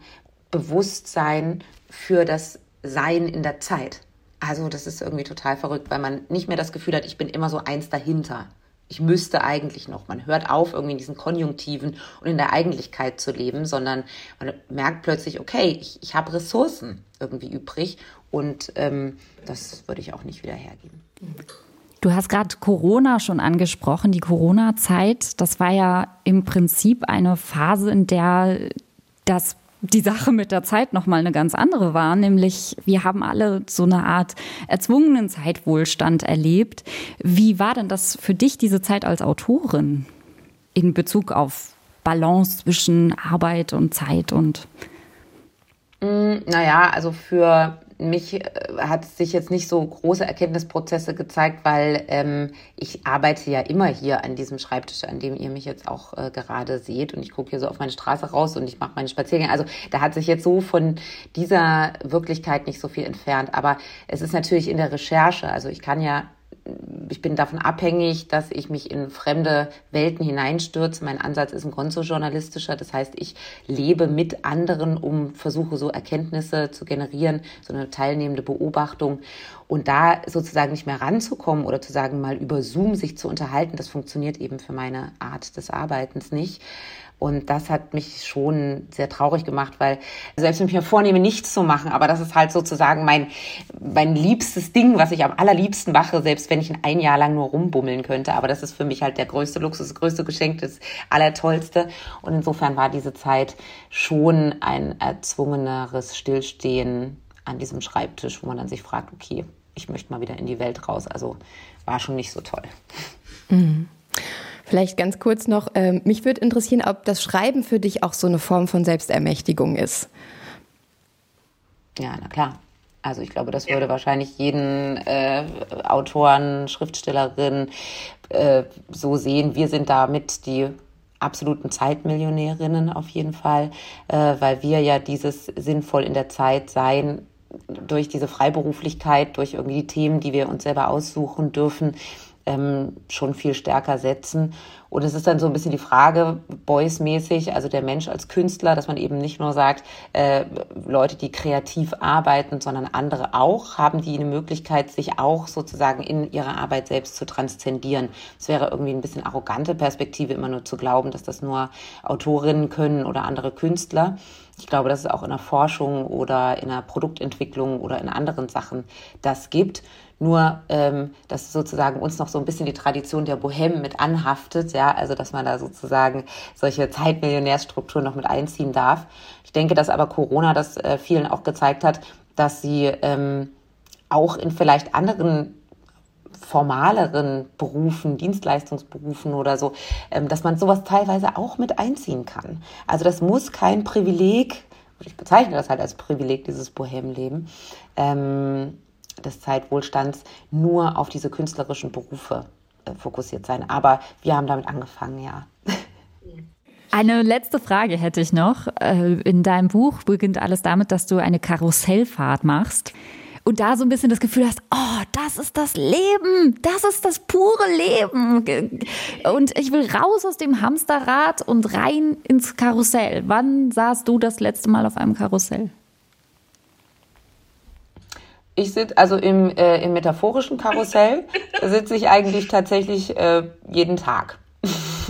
Bewusstsein für das Sein in der Zeit. Also das ist irgendwie total verrückt, weil man nicht mehr das Gefühl hat, ich bin immer so eins dahinter. Ich müsste eigentlich noch. Man hört auf, irgendwie in diesen Konjunktiven und in der Eigentlichkeit zu leben, sondern man merkt plötzlich, okay, ich, ich habe Ressourcen irgendwie übrig und ähm, das würde ich auch nicht wieder hergeben. Du hast gerade Corona schon angesprochen, die Corona-Zeit. Das war ja im Prinzip eine Phase, in der das die Sache mit der Zeit nochmal eine ganz andere war, nämlich wir haben alle so eine Art erzwungenen Zeitwohlstand erlebt. Wie war denn das für dich, diese Zeit als Autorin in Bezug auf Balance zwischen Arbeit und Zeit und? Mm, naja, also für mich äh, hat sich jetzt nicht so große Erkenntnisprozesse gezeigt, weil ähm, ich arbeite ja immer hier an diesem Schreibtisch, an dem ihr mich jetzt auch äh, gerade seht. Und ich gucke hier so auf meine Straße raus und ich mache meine Spaziergänge. Also da hat sich jetzt so von dieser Wirklichkeit nicht so viel entfernt. Aber es ist natürlich in der Recherche. Also ich kann ja ich bin davon abhängig, dass ich mich in fremde Welten hineinstürze. Mein Ansatz ist ein konsojournalistischer. Das heißt, ich lebe mit anderen, um versuche so Erkenntnisse zu generieren, so eine teilnehmende Beobachtung. Und da sozusagen nicht mehr ranzukommen oder zu sagen, mal über Zoom sich zu unterhalten, das funktioniert eben für meine Art des Arbeitens nicht. Und das hat mich schon sehr traurig gemacht, weil selbst wenn ich mir vornehme, nichts zu machen, aber das ist halt sozusagen mein, mein liebstes Ding, was ich am allerliebsten mache, selbst wenn ich ein Jahr lang nur rumbummeln könnte. Aber das ist für mich halt der größte Luxus, das größte Geschenk, das Allertollste. Und insofern war diese Zeit schon ein erzwungeneres Stillstehen an diesem Schreibtisch, wo man dann sich fragt, okay, ich möchte mal wieder in die Welt raus. Also war schon nicht so toll. Mhm. Vielleicht ganz kurz noch, äh, mich würde interessieren, ob das Schreiben für dich auch so eine Form von Selbstermächtigung ist. Ja, na klar. Also ich glaube, das würde wahrscheinlich jeden äh, Autoren, Schriftstellerin äh, so sehen. Wir sind damit die absoluten Zeitmillionärinnen auf jeden Fall, äh, weil wir ja dieses sinnvoll in der Zeit sein durch diese Freiberuflichkeit, durch irgendwie die Themen, die wir uns selber aussuchen dürfen, ähm, schon viel stärker setzen. Und es ist dann so ein bisschen die Frage, Beuys-mäßig, also der Mensch als Künstler, dass man eben nicht nur sagt, äh, Leute, die kreativ arbeiten, sondern andere auch, haben die eine Möglichkeit, sich auch sozusagen in ihrer Arbeit selbst zu transzendieren. Es wäre irgendwie ein bisschen arrogante Perspektive, immer nur zu glauben, dass das nur Autorinnen können oder andere Künstler. Ich glaube, dass es auch in der Forschung oder in der Produktentwicklung oder in anderen Sachen das gibt. Nur, ähm, dass sozusagen uns noch so ein bisschen die Tradition der Bohème mit anhaftet, ja, also dass man da sozusagen solche Zeitmillionärstrukturen noch mit einziehen darf. Ich denke, dass aber Corona das äh, vielen auch gezeigt hat, dass sie ähm, auch in vielleicht anderen formaleren Berufen, Dienstleistungsberufen oder so, ähm, dass man sowas teilweise auch mit einziehen kann. Also das muss kein Privileg, ich bezeichne das halt als Privileg, dieses Bohemleben, ähm, des Zeitwohlstands nur auf diese künstlerischen Berufe äh, fokussiert sein. Aber wir haben damit angefangen, ja. (laughs) Eine letzte Frage hätte ich noch. Äh, in deinem Buch beginnt alles damit, dass du eine Karussellfahrt machst und da so ein bisschen das Gefühl hast, oh, das ist das Leben, das ist das pure Leben. Und ich will raus aus dem Hamsterrad und rein ins Karussell. Wann saßt du das letzte Mal auf einem Karussell? Ich sitze also im, äh, im metaphorischen Karussell, sitze ich eigentlich tatsächlich äh, jeden Tag. (laughs)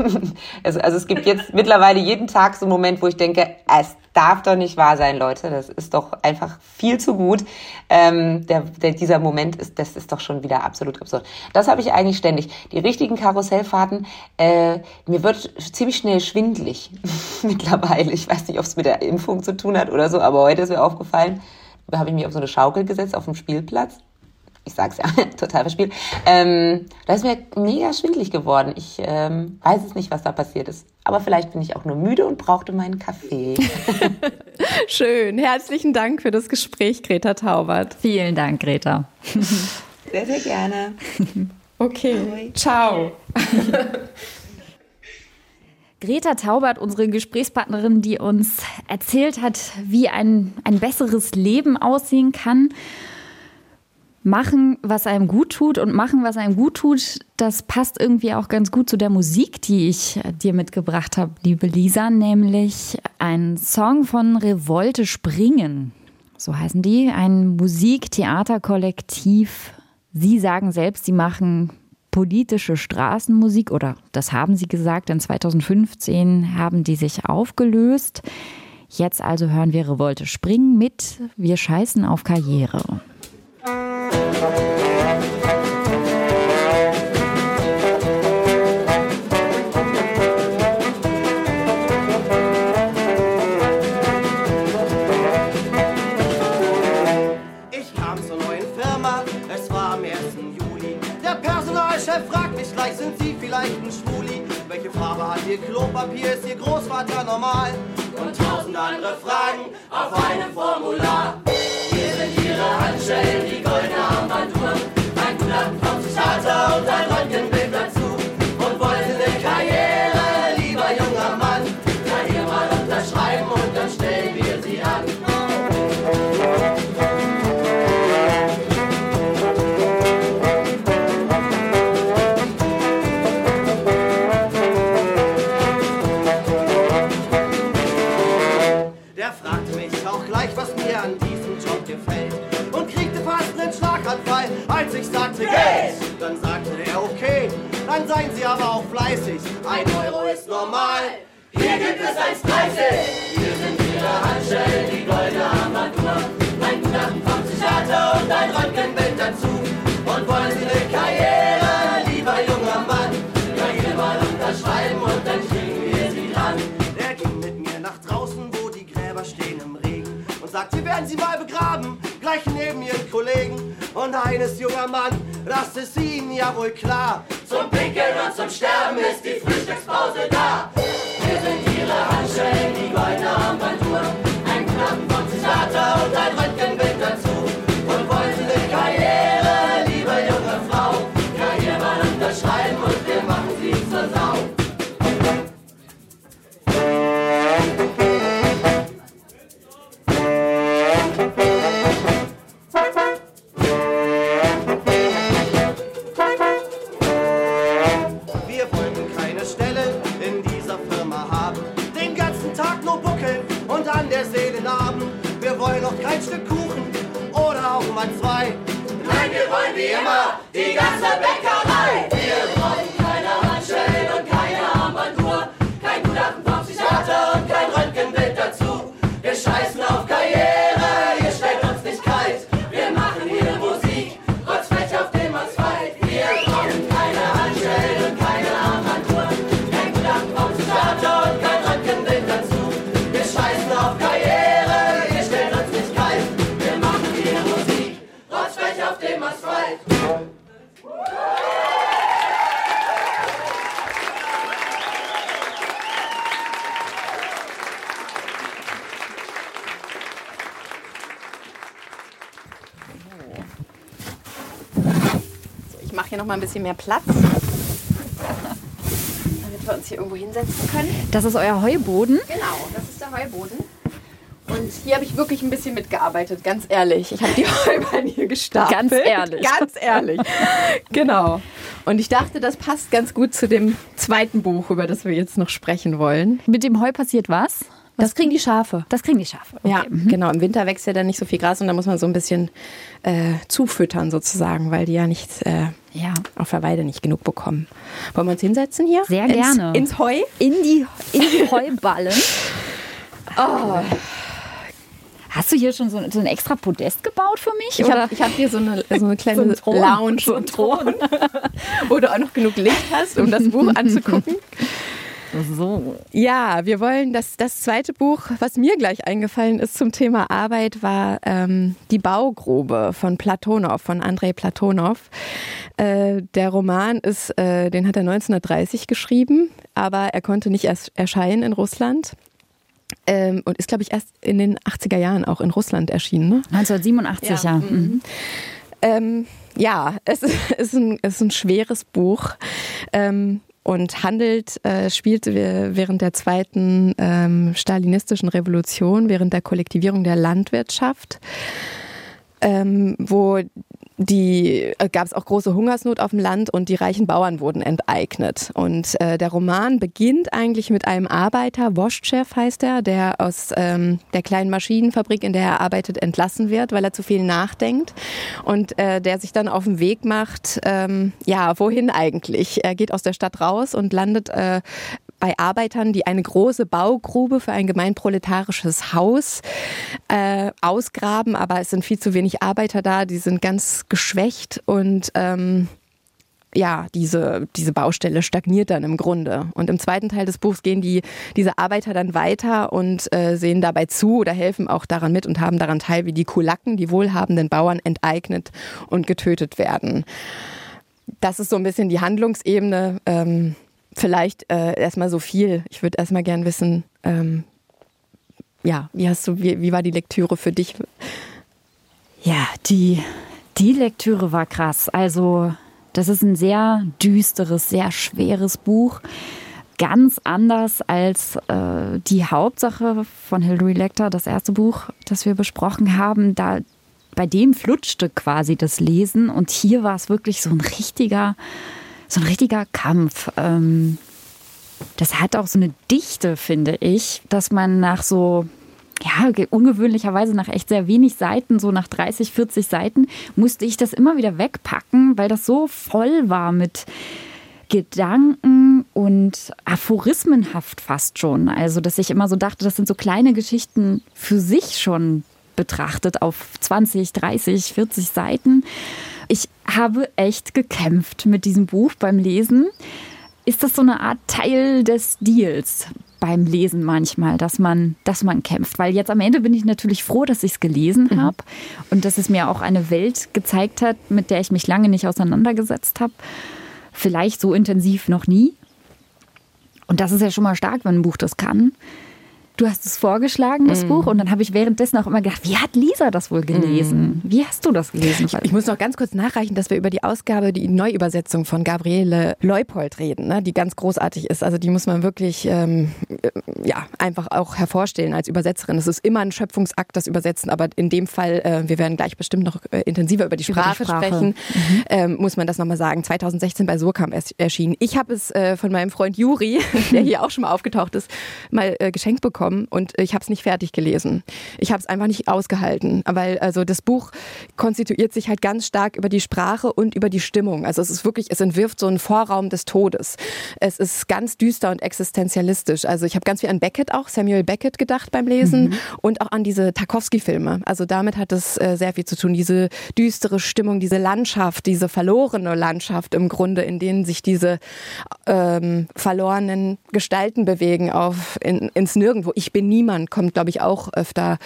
also, also es gibt jetzt mittlerweile jeden Tag so einen Moment, wo ich denke, es darf doch nicht wahr sein, Leute. Das ist doch einfach viel zu gut. Ähm, der, der, dieser Moment ist, das ist doch schon wieder absolut absurd. Das habe ich eigentlich ständig. Die richtigen Karussellfahrten, äh, mir wird ziemlich schnell schwindlig (laughs) mittlerweile. Ich weiß nicht, ob es mit der Impfung zu tun hat oder so, aber heute ist mir aufgefallen, da habe ich mich auf so eine Schaukel gesetzt auf dem Spielplatz. ich sag's ja, (laughs) total verspielt. Ähm, da ist mir mega schwindlig geworden. Ich ähm, weiß es nicht, was da passiert ist. Aber vielleicht bin ich auch nur müde und brauchte meinen Kaffee. (laughs) Schön. Herzlichen Dank für das Gespräch, Greta Taubert. Vielen Dank, Greta. (laughs) Sehr, sehr gerne. Okay. Ciao. Greta Taubert, unsere Gesprächspartnerin, die uns erzählt hat, wie ein, ein besseres Leben aussehen kann. Machen, was einem gut tut und machen, was einem gut tut, das passt irgendwie auch ganz gut zu der Musik, die ich dir mitgebracht habe, liebe Lisa, nämlich ein Song von Revolte Springen. So heißen die, ein Musik-Theater-Kollektiv. Sie sagen selbst, sie machen politische Straßenmusik oder das haben sie gesagt, denn 2015 haben die sich aufgelöst. Jetzt also hören wir Revolte springen mit Wir scheißen auf Karriere. Ich Personalchef fragt mich gleich, sind Sie vielleicht ein Schwuli? Welche Farbe hat Ihr Klopapier, ist Ihr Großvater normal? Und tausend andere Fragen auf einem Formular. Hier sind Ihre Handschellen, die goldene Armbanduhr. Ein Gutachten und ein seien Sie aber auch fleißig. Ein Euro ist normal, hier gibt es 1,30. Hier sind Ihre Handschellen, die goldene Armbanduhr. Ein Gutachten vom Psychiater und ein Röntgenbild dazu. Und wollen Sie eine Karriere, lieber junger Mann? Ja, hier mal unterschreiben und dann kriegen wir Sie dran. Der ging mit mir nach draußen, wo die Gräber stehen im Regen und sagt, hier werden sie mal begraben, gleich neben ihren Kollegen. Und eines, junger Mann, das ist ihnen ja wohl klar. Zum Pinkeln und zum Sterben ist die Frühstückspause da. Hier sind ihre Handschellen, die goldene Armbanduhr, ein Knappen vom Psychiater und ein Röntgenbild immer die ganze Bäckerei. Mal ein bisschen mehr Platz, damit wir uns hier irgendwo hinsetzen können. Das ist euer Heuboden. Genau, das ist der Heuboden. Und hier habe ich wirklich ein bisschen mitgearbeitet, ganz ehrlich. Ich habe die (laughs) Heuballen hier gestapelt. Ganz ehrlich. Ganz ehrlich. genau. Und ich dachte, das passt ganz gut zu dem zweiten Buch, über das wir jetzt noch sprechen wollen. Mit dem Heu passiert was? Das kriegen die Schafe. Das kriegen die Schafe. Okay. Ja, genau. Im Winter wächst ja dann nicht so viel Gras und da muss man so ein bisschen äh, zufüttern sozusagen, weil die ja nicht äh, Ja. auf der Weide nicht genug bekommen. Wollen wir uns hinsetzen hier? Sehr ins, gerne. Ins Heu? In die, in die Heuballen. Oh. Hast du hier schon so, so ein extra Podest gebaut für mich? Ich habe hab hier so eine, so eine (laughs) kleine So ein. Lounge, So ein Thron. (laughs) wo du auch noch genug Licht hast, um das Buch anzugucken. (laughs) So. Ja, wir wollen, das, das zweite Buch, was mir gleich eingefallen ist zum Thema Arbeit, war ähm, Die Baugrube von Platonow, von Andrei Platonow. Äh, der Roman ist, äh, den hat er 1930 geschrieben, aber er konnte nicht erst erscheinen in Russland. Ähm, und ist, glaube ich, erst in den 80er Jahren auch in Russland erschienen. Ne? 1987, ja. ja. Mhm. Ähm, ja, es (laughs) ist ein, es ist ein schweres Buch. Ähm, und handelt, äh, spielt während der zweiten ähm, stalinistischen Revolution, während der Kollektivierung der Landwirtschaft, ähm, wo die äh, gab es auch große Hungersnot auf dem Land und die reichen Bauern wurden enteignet. Und äh, der Roman beginnt eigentlich mit einem Arbeiter, Woschchev heißt er, der aus ähm, der kleinen Maschinenfabrik, in der er arbeitet, entlassen wird, weil er zu viel nachdenkt und äh, der sich dann auf den Weg macht, ähm, ja, wohin eigentlich? Er geht aus der Stadt raus und landet äh, bei Arbeitern, die eine große Baugrube für ein gemeinproletarisches Haus äh, ausgraben, aber es sind viel zu wenig Arbeiter da, die sind ganz geschwächt und ähm, ja, diese, diese Baustelle stagniert dann im Grunde. Und im zweiten Teil des Buchs gehen die, diese Arbeiter dann weiter und äh, sehen dabei zu oder helfen auch daran mit und haben daran teil, wie die Kulaken, die wohlhabenden Bauern, enteignet und getötet werden. Das ist so ein bisschen die Handlungsebene. Ähm, vielleicht äh, erstmal so viel. Ich würde erstmal gern wissen, ähm, ja, wie hast du, wie, wie war die Lektüre für dich? Ja, die, die Lektüre war krass. Also, das ist ein sehr düsteres, sehr schweres Buch. Ganz anders als äh, die Hauptsache von Hilary Lecter, das erste Buch, das wir besprochen haben. Da, bei dem flutschte quasi das Lesen und hier war es wirklich so ein richtiger, so ein richtiger Kampf. Ähm, das hat auch so eine Dichte, finde ich, dass man nach so ja, ungewöhnlicherweise nach echt sehr wenig Seiten, so nach 30, 40 Seiten, musste ich das immer wieder wegpacken, weil das so voll war mit Gedanken und aphorismenhaft fast schon. Also, dass ich immer so dachte, das sind so kleine Geschichten für sich schon betrachtet auf 20, 30, 40 Seiten. Ich habe echt gekämpft mit diesem Buch beim Lesen. Ist das so eine Art Teil des Deals beim Lesen manchmal, dass man, dass man kämpft? Weil jetzt am Ende bin ich natürlich froh, dass ich es gelesen mhm. habe und dass es mir auch eine Welt gezeigt hat, mit der ich mich lange nicht auseinandergesetzt habe. Vielleicht so intensiv noch nie. Und das ist ja schon mal stark, wenn ein Buch das kann du hast es vorgeschlagen, das mm. Buch, und dann habe ich währenddessen auch immer gedacht, wie hat Lisa das wohl gelesen? Mm. Wie hast du das gelesen? Ich, ich, muss noch ganz kurz nachreichen, dass wir über die Ausgabe, die Neuübersetzung von Gabriele Leupold reden, ne, die ganz großartig ist. Also die muss man wirklich ähm, ja, einfach auch hervorstellen als Übersetzerin. Es ist immer ein Schöpfungsakt, das Übersetzen, aber in dem Fall, äh, wir werden gleich bestimmt noch äh, intensiver über die Sprache, über die Sprache. sprechen, mhm. ähm, muss man das nochmal sagen. 2016 bei Surkamp erschienen. Ich habe es äh, von meinem Freund Juri, (laughs) der hier auch schon mal aufgetaucht ist, mal äh, geschenkt bekommen bekommen und ich habe es nicht fertig gelesen. Ich habe es einfach nicht ausgehalten, weil also das Buch konstituiert sich halt ganz stark über die Sprache und über die Stimmung. Also es ist wirklich, es entwirft so einen Vorraum des Todes. Es ist ganz düster und existenzialistisch. Also ich habe ganz viel an Beckett auch, Samuel Beckett gedacht beim Lesen mhm. und auch an diese Tarkovsky-Filme. Also damit hat es äh, sehr viel zu tun. Diese düstere Stimmung, diese Landschaft, diese verlorene Landschaft im Grunde, in denen sich diese ähm, verlorenen Gestalten bewegen auf in, ins Nirgendwo ich bin niemand kommt, glaube ich, auch öfter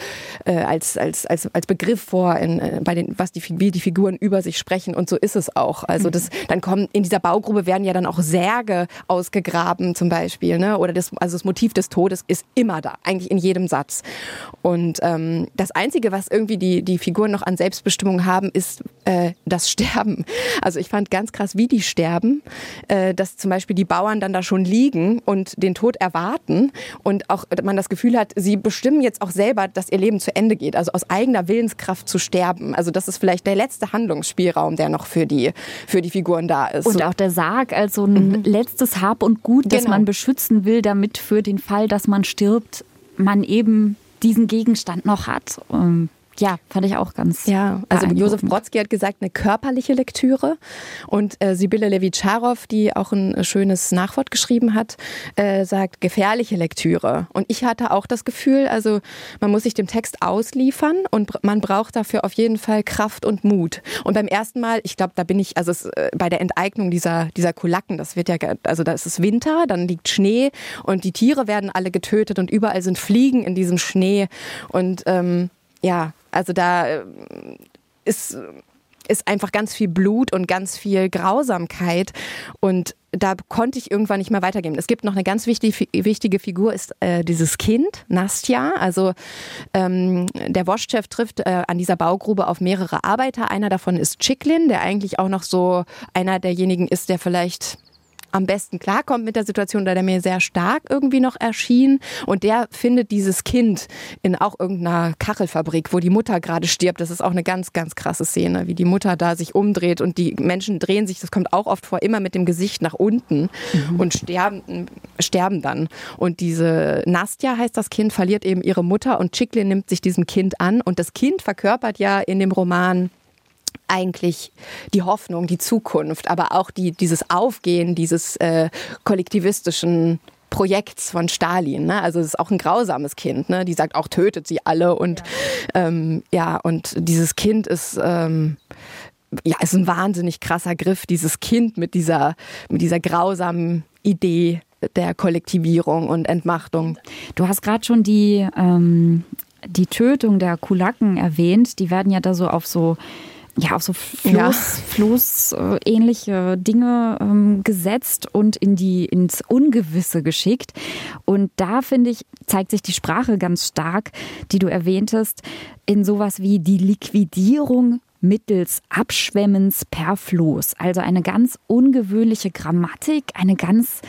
äh, als, als, als, als Begriff vor, in, äh, bei den, was die, wie die Figuren über sich sprechen. Und so ist es auch. Also das, dann kommen in dieser Baugrube werden ja dann auch Särge ausgegraben zum Beispiel. Ne? Oder das, also das Motiv des Todes ist immer da, eigentlich in jedem Satz. Und ähm, das Einzige, was irgendwie die, die Figuren noch an Selbstbestimmung haben, ist äh, das Sterben. Also ich fand ganz krass, wie die sterben, äh, dass zum Beispiel die Bauern dann da schon liegen und den Tod erwarten und auch man das das Gefühl hat, sie bestimmen jetzt auch selber, dass ihr Leben zu Ende geht, also aus eigener Willenskraft zu sterben. Also das ist vielleicht der letzte Handlungsspielraum, der noch für die, für die Figuren da ist. Und auch der Sarg als so ein mhm. letztes Hab und Gut, das genau. man beschützen will, damit für den Fall, dass man stirbt, man eben diesen Gegenstand noch hat. Ja, fand ich auch ganz. Ja, also Josef Brodsky hat gesagt, eine körperliche Lektüre. Und äh, Sibylle Levitscharow, die auch ein schönes Nachwort geschrieben hat, äh, sagt gefährliche Lektüre. Und ich hatte auch das Gefühl, also man muss sich dem Text ausliefern und man braucht dafür auf jeden Fall Kraft und Mut. Und beim ersten Mal, ich glaube, da bin ich, also es, äh, bei der Enteignung dieser, dieser Kulaken, das wird ja, also da ist es Winter, dann liegt Schnee und die Tiere werden alle getötet und überall sind Fliegen in diesem Schnee. Und ähm, ja, also da äh, ist, ist einfach ganz viel Blut und ganz viel Grausamkeit und da konnte ich irgendwann nicht mehr weitergehen. Es gibt noch eine ganz wichtige, wichtige Figur, ist äh, dieses Kind, Nastja. Also ähm, der Woschchef trifft äh, an dieser Baugrube auf mehrere Arbeiter. Einer davon ist Chiklin, der eigentlich auch noch so einer derjenigen ist, der vielleicht am besten klarkommt mit der Situation, da der mir sehr stark irgendwie noch erschien. Und der findet dieses Kind in auch irgendeiner Kachelfabrik, wo die Mutter gerade stirbt. Das ist auch eine ganz, ganz krasse Szene, wie die Mutter da sich umdreht und die Menschen drehen sich, das kommt auch oft vor, immer mit dem Gesicht nach unten mhm. und sterben, sterben dann. Und diese Nastja heißt das Kind, verliert eben ihre Mutter und Chiklin nimmt sich diesem Kind an. Und das Kind verkörpert ja in dem Roman eigentlich die Hoffnung, die Zukunft, aber auch die, dieses Aufgehen dieses äh, kollektivistischen Projekts von Stalin. Ne? Also es ist auch ein grausames Kind. Ne? Die sagt auch, tötet sie alle. Und ja, ähm, ja und dieses Kind ist... Ähm, ja, ist ein wahnsinnig krasser Griff, dieses Kind mit dieser, mit dieser grausamen Idee der Kollektivierung und Entmachtung. Du hast gerade schon die, ähm, die Tötung der Kulaken erwähnt. Die werden ja da so auf so ja, auf so Floß, ja. Floß Dinge ähm, gesetzt und in die, ins Ungewisse geschickt. Und da, finde ich, zeigt sich die Sprache ganz stark, die du erwähntest, in sowas wie die Liquidierung mittels Abschwemmens per Floß. Also eine ganz ungewöhnliche Grammatik, eine ganz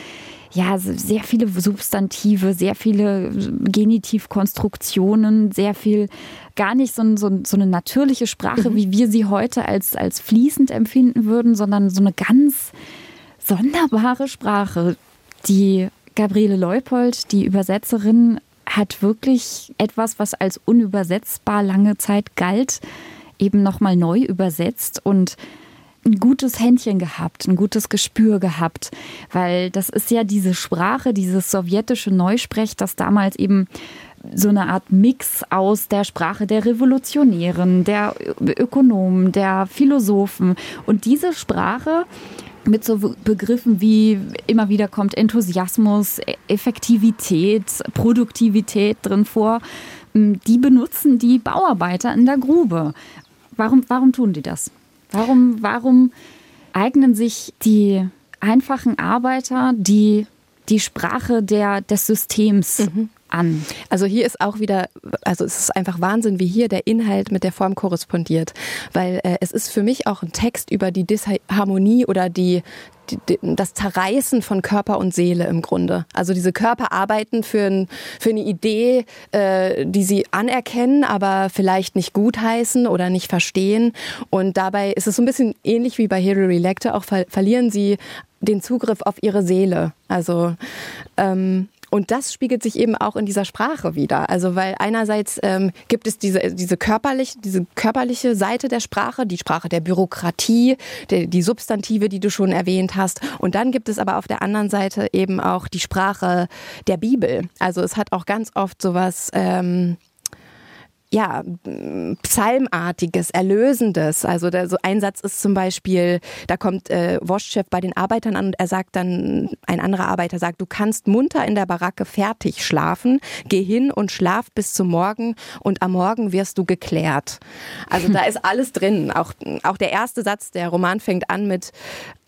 ja, sehr viele Substantive, sehr viele Genitivkonstruktionen, sehr viel gar nicht so, so, so eine natürliche Sprache, mhm. wie wir sie heute als, als fließend empfinden würden, sondern so eine ganz sonderbare Sprache. Die Gabriele Leupold, die Übersetzerin, hat wirklich etwas, was als unübersetzbar lange Zeit galt, eben nochmal neu übersetzt und ein gutes Händchen gehabt, ein gutes Gespür gehabt, weil das ist ja diese Sprache, dieses sowjetische Neusprech, das damals eben so eine Art Mix aus der Sprache der Revolutionären, der Ökonomen, der Philosophen und diese Sprache mit so Begriffen wie immer wieder kommt Enthusiasmus, Effektivität, Produktivität drin vor, die benutzen die Bauarbeiter in der Grube. Warum, warum tun die das? Warum, warum eignen sich die einfachen Arbeiter die, die Sprache der, des Systems mhm. An? Also hier ist auch wieder, also es ist einfach Wahnsinn, wie hier der Inhalt mit der Form korrespondiert. Weil äh, es ist für mich auch ein Text über die Disharmonie oder die, das Zerreißen von Körper und Seele im Grunde. Also diese Körper arbeiten für, ein, für eine Idee, äh, die sie anerkennen, aber vielleicht nicht gutheißen oder nicht verstehen. Und dabei ist es so ein bisschen ähnlich wie bei Hilary Lecter, auch ver verlieren sie den Zugriff auf ihre Seele. Also ähm, und das spiegelt sich eben auch in dieser Sprache wieder. Also weil einerseits ähm, gibt es diese, diese, körperlich, diese körperliche Seite der Sprache, die Sprache der Bürokratie, der, die Substantive, die du schon erwähnt hast. Und dann gibt es aber auf der anderen Seite eben auch die Sprache der Bibel. Also es hat auch ganz oft sowas. Ähm, ja, Psalmartiges, Erlösendes. Also der, so ein Satz ist zum Beispiel, da kommt äh, Woschchef bei den Arbeitern an und er sagt dann, ein anderer Arbeiter sagt, du kannst munter in der Baracke fertig schlafen, geh hin und schlaf bis zum Morgen und am Morgen wirst du geklärt. Also da (laughs) ist alles drin. Auch, auch der erste Satz, der Roman fängt an mit,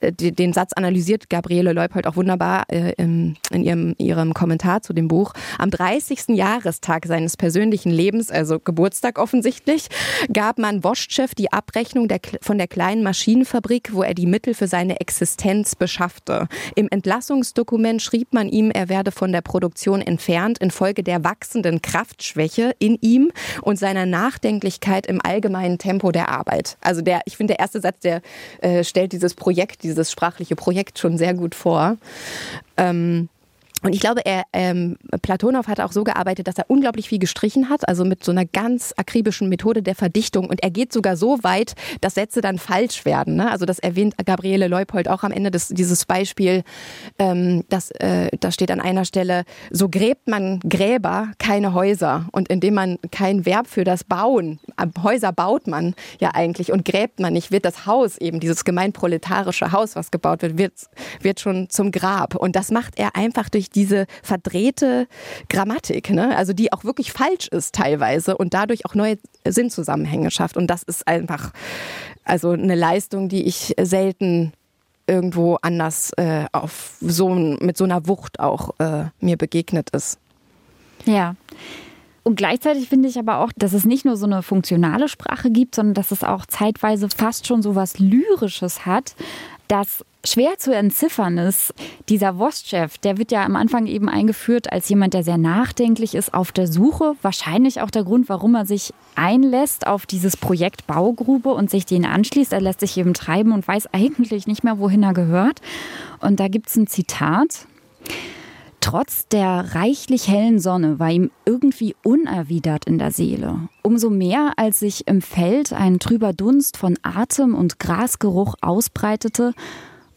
den Satz analysiert Gabriele Leupold auch wunderbar äh, in, ihrem, ihrem Kommentar zu dem Buch. Am 30. Jahrestag seines persönlichen Lebens, also Geburtstag offensichtlich, gab man Woschchev die Abrechnung der, von der kleinen Maschinenfabrik, wo er die Mittel für seine Existenz beschaffte. Im Entlassungsdokument schrieb man ihm, er werde von der Produktion entfernt infolge der wachsenden Kraftschwäche in ihm und seiner Nachdenklichkeit im allgemeinen Tempo der Arbeit. Also der, ich finde, der erste Satz, der äh, stellt dieses Projekt, dieses sprachliche Projekt schon sehr gut vor. Ähm, und ich glaube, er, ähm, Platonow hat auch so gearbeitet, dass er unglaublich viel gestrichen hat, also mit so einer ganz akribischen Methode der Verdichtung. Und er geht sogar so weit, dass Sätze dann falsch werden. Ne? Also das erwähnt Gabriele Leupold auch am Ende des, dieses Beispiel. Ähm, das, äh, da steht an einer Stelle, so gräbt man Gräber, keine Häuser. Und indem man kein Verb für das Bauen, Häuser baut man ja eigentlich und gräbt man nicht, wird das Haus eben, dieses gemeinproletarische Haus, was gebaut wird, wird, wird schon zum Grab. Und das macht er einfach durch diese verdrehte Grammatik, ne? also die auch wirklich falsch ist teilweise und dadurch auch neue Sinnzusammenhänge schafft. Und das ist einfach also eine Leistung, die ich selten irgendwo anders äh, auf so mit so einer Wucht auch äh, mir begegnet ist. Ja. Und gleichzeitig finde ich aber auch, dass es nicht nur so eine funktionale Sprache gibt, sondern dass es auch zeitweise fast schon so was Lyrisches hat, das schwer zu entziffern ist, dieser Wostchef, der wird ja am Anfang eben eingeführt als jemand, der sehr nachdenklich ist, auf der Suche. Wahrscheinlich auch der Grund, warum er sich einlässt auf dieses Projekt Baugrube und sich den anschließt. Er lässt sich eben treiben und weiß eigentlich nicht mehr, wohin er gehört. Und da gibt es ein Zitat. Trotz der reichlich hellen Sonne war ihm irgendwie unerwidert in der Seele. Umso mehr, als sich im Feld ein trüber Dunst von Atem und Grasgeruch ausbreitete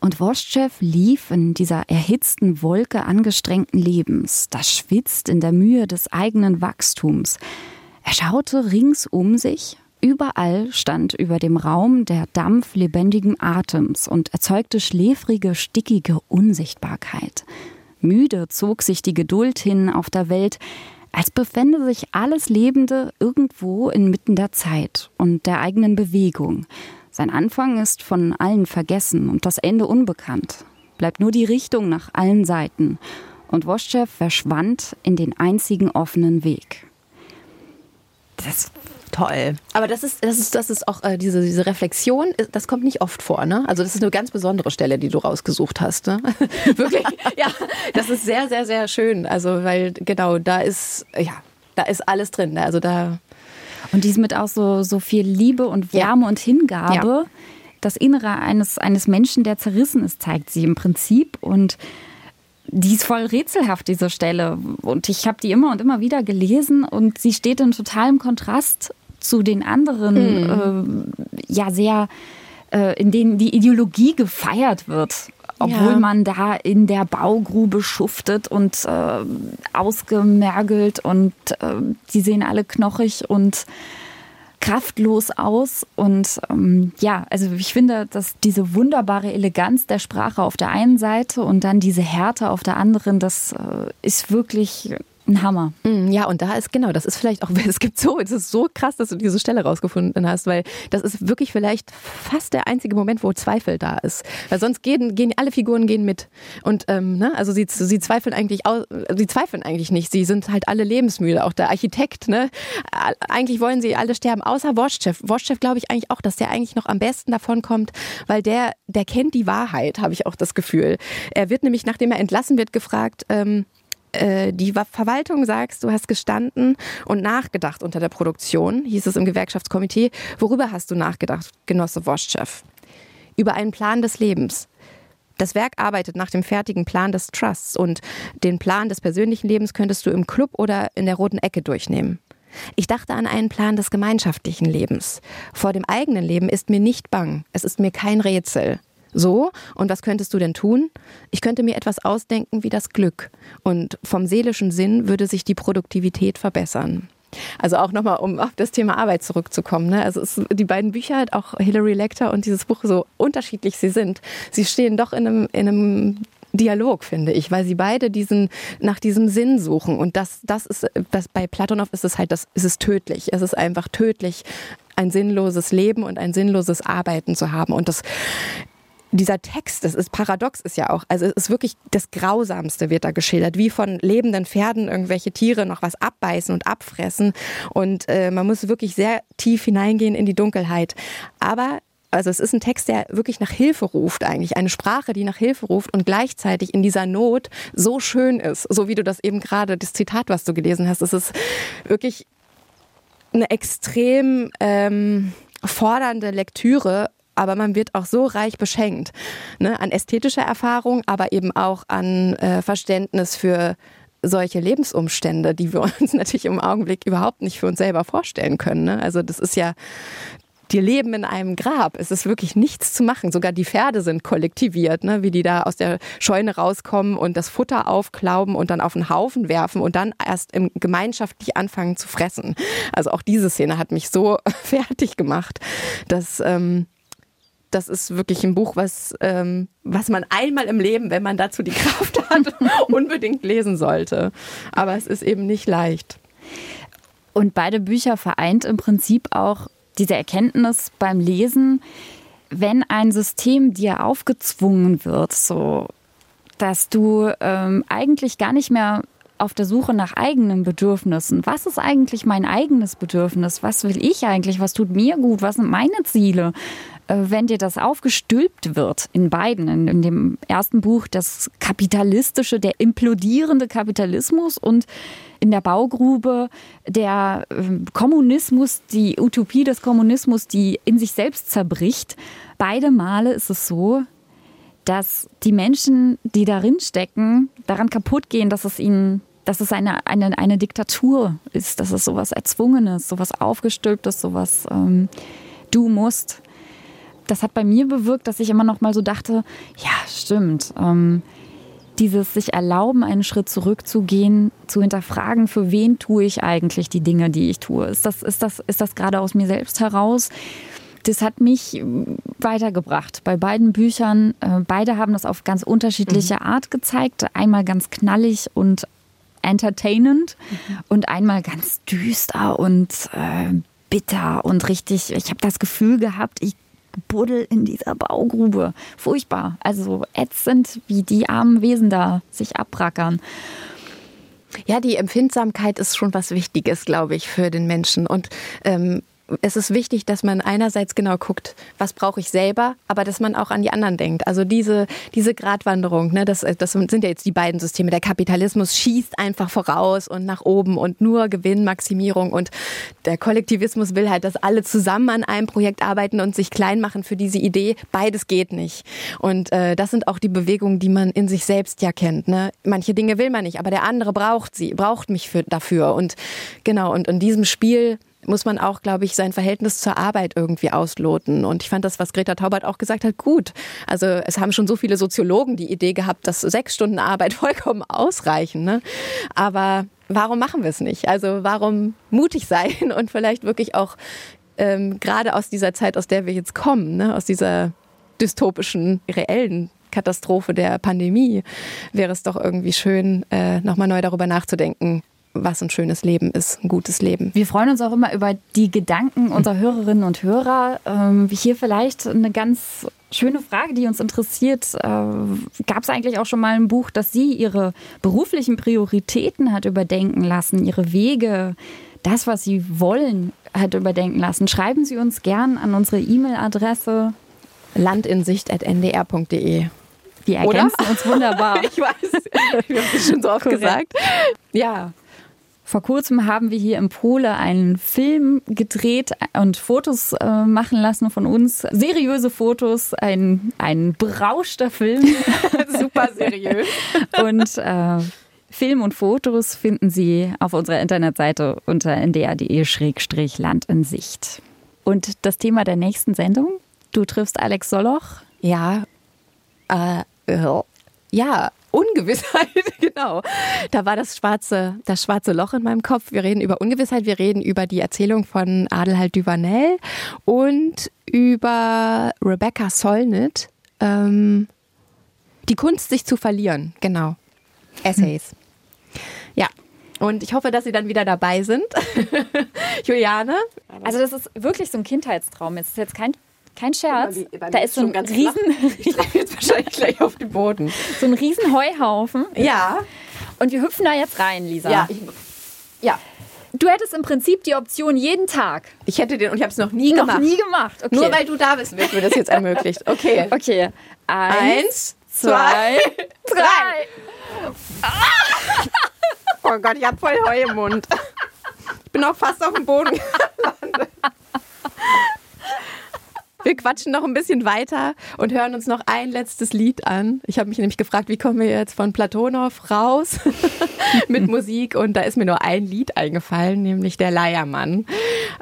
und Woschtschew lief in dieser erhitzten Wolke angestrengten Lebens, das schwitzt in der Mühe des eigenen Wachstums. Er schaute rings um sich, Überall stand über dem Raum der Dampf lebendigen Atems und erzeugte schläfrige, stickige Unsichtbarkeit. Müde zog sich die Geduld hin auf der Welt, als befände sich alles Lebende irgendwo inmitten der Zeit und der eigenen Bewegung. Sein Anfang ist von allen vergessen und das Ende unbekannt. Bleibt nur die Richtung nach allen Seiten. Und Woschchew verschwand in den einzigen offenen Weg. Das Toll. Aber das ist, das ist, das ist auch äh, diese, diese Reflexion, äh, das kommt nicht oft vor, ne? Also das ist eine ganz besondere Stelle, die du rausgesucht hast. Ne? (laughs) Wirklich. ja, das ist sehr, sehr, sehr schön. Also, weil genau, da ist, ja, da ist alles drin. Ne? Also da. Und dies mit auch so, so viel Liebe und Wärme ja. und Hingabe. Ja. Das Innere eines, eines Menschen, der zerrissen ist, zeigt sie im Prinzip. Und die ist voll rätselhaft, diese Stelle. Und ich habe die immer und immer wieder gelesen und sie steht in totalem Kontrast zu den anderen, mhm. äh, ja, sehr, äh, in denen die Ideologie gefeiert wird. Obwohl ja. man da in der Baugrube schuftet und äh, ausgemergelt und äh, die sehen alle knochig und kraftlos aus. Und ähm, ja, also ich finde, dass diese wunderbare Eleganz der Sprache auf der einen Seite und dann diese Härte auf der anderen, das äh, ist wirklich ein Hammer. Mm, ja, und da ist genau, das ist vielleicht auch, (laughs) es gibt so, es ist so krass, dass du diese Stelle rausgefunden hast, weil das ist wirklich vielleicht fast der einzige Moment, wo Zweifel da ist. Weil sonst gehen, gehen alle Figuren gehen mit. Und ähm, ne, also sie, sie zweifeln eigentlich aus, sie zweifeln eigentlich nicht. Sie sind halt alle lebensmüde. Auch der Architekt, ne? Eigentlich wollen sie alle sterben, außer Woschchev. Woschchev glaube ich eigentlich auch, dass der eigentlich noch am besten davon kommt, weil der, der kennt die Wahrheit, habe ich auch das Gefühl. Er wird nämlich, nachdem er entlassen wird, gefragt, ähm, äh, die Verwaltung sagst, du hast gestanden und nachgedacht unter der Produktion, hieß es im Gewerkschaftskomitee. Worüber hast du nachgedacht, Genosse Woschchev? Über einen Plan des Lebens. Das Werk arbeitet nach dem fertigen Plan des Trusts und den Plan des persönlichen Lebens könntest du im Club oder in der roten Ecke durchnehmen. Ich dachte an einen Plan des gemeinschaftlichen Lebens. Vor dem eigenen Leben ist mir nicht bang. Es ist mir kein Rätsel. So, und was könntest du denn tun? Ich könnte mir etwas ausdenken wie das Glück. Und vom seelischen Sinn würde sich die Produktivität verbessern. Also auch nochmal, um auf das Thema Arbeit zurückzukommen. Ne? Also es, die beiden Bücher, auch Hilary Lecter und dieses Buch, so unterschiedlich sie sind, sie stehen doch in einem, in einem Dialog, finde ich, weil sie beide diesen, nach diesem Sinn suchen. Und das, das ist, das, bei Platonow ist es halt, das ist es tödlich. Es ist einfach tödlich, ein sinnloses Leben und ein sinnloses Arbeiten zu haben. Und das dieser Text, das ist paradox, ist ja auch, also es ist wirklich das Grausamste wird da geschildert, wie von lebenden Pferden irgendwelche Tiere noch was abbeißen und abfressen. Und äh, man muss wirklich sehr tief hineingehen in die Dunkelheit. Aber also es ist ein Text, der wirklich nach Hilfe ruft eigentlich, eine Sprache, die nach Hilfe ruft und gleichzeitig in dieser Not so schön ist, so wie du das eben gerade, das Zitat, was du gelesen hast, es ist wirklich eine extrem ähm, fordernde Lektüre aber man wird auch so reich beschenkt ne? an ästhetischer Erfahrung, aber eben auch an äh, Verständnis für solche Lebensumstände, die wir (laughs) uns natürlich im Augenblick überhaupt nicht für uns selber vorstellen können. Ne? Also das ist ja die leben in einem Grab. Es ist wirklich nichts zu machen. Sogar die Pferde sind kollektiviert, ne? wie die da aus der Scheune rauskommen und das Futter aufklauben und dann auf den Haufen werfen und dann erst im gemeinschaftlich anfangen zu fressen. Also auch diese Szene hat mich so (laughs) fertig gemacht, dass ähm, das ist wirklich ein Buch, was, ähm, was man einmal im Leben, wenn man dazu die Kraft (laughs) hat, (laughs) unbedingt lesen sollte. Aber es ist eben nicht leicht. Und beide Bücher vereint im Prinzip auch diese Erkenntnis beim Lesen, wenn ein System dir aufgezwungen wird, so dass du ähm, eigentlich gar nicht mehr auf der Suche nach eigenen Bedürfnissen. Was ist eigentlich mein eigenes Bedürfnis? Was will ich eigentlich? Was tut mir gut? Was sind meine Ziele? Äh, wenn dir das aufgestülpt wird, in beiden, in, in, dem ersten Buch das kapitalistische, der implodierende Kapitalismus und in der Baugrube der ähm, Kommunismus, die Utopie des Kommunismus, die in sich selbst zerbricht. Beide Male ist es so, dass die Menschen, die darin stecken, daran kaputt gehen, dass es ihnen dass es eine, eine, eine Diktatur ist, dass es sowas Erzwungenes, sowas Aufgestülptes, sowas ähm, du musst. Das hat bei mir bewirkt, dass ich immer noch mal so dachte, ja, stimmt. Ähm, dieses sich erlauben, einen Schritt zurückzugehen, zu hinterfragen, für wen tue ich eigentlich die Dinge, die ich tue. Ist das, ist das, ist das gerade aus mir selbst heraus? Das hat mich weitergebracht bei beiden Büchern. Äh, beide haben das auf ganz unterschiedliche mhm. Art gezeigt. Einmal ganz knallig und entertainend mhm. und einmal ganz düster und äh, bitter und richtig, ich habe das Gefühl gehabt, ich buddel in dieser Baugrube. Furchtbar. Also ätzend, wie die armen Wesen da sich abrackern. Ja, die Empfindsamkeit ist schon was Wichtiges, glaube ich, für den Menschen. Und ähm, es ist wichtig, dass man einerseits genau guckt, was brauche ich selber, aber dass man auch an die anderen denkt. Also diese, diese Gratwanderung, ne, das, das sind ja jetzt die beiden Systeme. Der Kapitalismus schießt einfach voraus und nach oben und nur Gewinnmaximierung und der Kollektivismus will halt, dass alle zusammen an einem Projekt arbeiten und sich klein machen für diese Idee. Beides geht nicht. Und äh, das sind auch die Bewegungen, die man in sich selbst ja kennt. Ne? Manche Dinge will man nicht, aber der andere braucht sie, braucht mich für, dafür. Und genau, und in diesem Spiel muss man auch, glaube ich, sein Verhältnis zur Arbeit irgendwie ausloten. Und ich fand das, was Greta Taubert auch gesagt hat, gut. Also es haben schon so viele Soziologen die Idee gehabt, dass sechs Stunden Arbeit (laughs) vollkommen ausreichen. Ne? Aber warum machen wir es nicht? Also warum mutig sein (laughs) und vielleicht wirklich auch ähm, gerade aus dieser Zeit, aus der wir jetzt kommen, ne? aus dieser dystopischen, reellen Katastrophe der Pandemie, wäre es doch irgendwie schön, äh, nochmal neu darüber nachzudenken, was ein schönes Leben ist, ein gutes Leben. Wir freuen uns auch immer über die Gedanken unserer Hörerinnen und Hörer. Ähm, hier vielleicht eine ganz schöne Frage, die uns interessiert. Äh, Gab es eigentlich auch schon mal ein Buch, das Sie Ihre beruflichen Prioritäten hat überdenken lassen, Ihre Wege, das, was Sie wollen, hat überdenken lassen? Schreiben Sie uns gern an unsere E-Mail-Adresse landinsicht.ndr.de. Die ergänzen Oder? uns wunderbar. (laughs) ich weiß, ich habe es schon so oft Korrekt. gesagt. Ja, vor kurzem haben wir hier im Pole einen Film gedreht und Fotos äh, machen lassen von uns. Seriöse Fotos, ein, ein berauschter Film. (laughs) Super seriös. (laughs) und äh, Film und Fotos finden Sie auf unserer Internetseite unter ndr.de-land in Sicht. Und das Thema der nächsten Sendung? Du triffst Alex Soloch? Ja. Äh, ja, Ungewissheit, (laughs) genau. Da war das schwarze, das schwarze Loch in meinem Kopf. Wir reden über Ungewissheit, wir reden über die Erzählung von Adelheid Duvanel und über Rebecca Solnit. Ähm, die Kunst, sich zu verlieren, genau. Essays. Ja, und ich hoffe, dass Sie dann wieder dabei sind. (laughs) Juliane? Also das ist wirklich so ein Kindheitstraum. Es ist jetzt kein kein Scherz. da ist so ein riesen. Ich (laughs) treffe jetzt wahrscheinlich gleich auf den Boden. So ein riesen Heuhaufen. Ja. Und wir hüpfen da jetzt rein, Lisa. Ja. Ich, ja. Du hättest im Prinzip die Option jeden Tag. Ich hätte den und ich habe es noch nie noch gemacht. Noch nie gemacht. Okay. Nur weil du da bist, wird mir das jetzt ermöglicht. Okay. (laughs) Okay. Eins, Eins zwei, (laughs) drei. oh Gott, ich habe voll Heu im Mund. Ich bin auch fast auf dem Boden Wir quatschen noch ein bisschen weiter und hören uns noch ein letztes Lied an. Ich habe mich nämlich gefragt, wie kommen wir jetzt von Platonow raus (laughs) mit Musik? Und da ist mir nur ein Lied eingefallen, nämlich Der Leiermann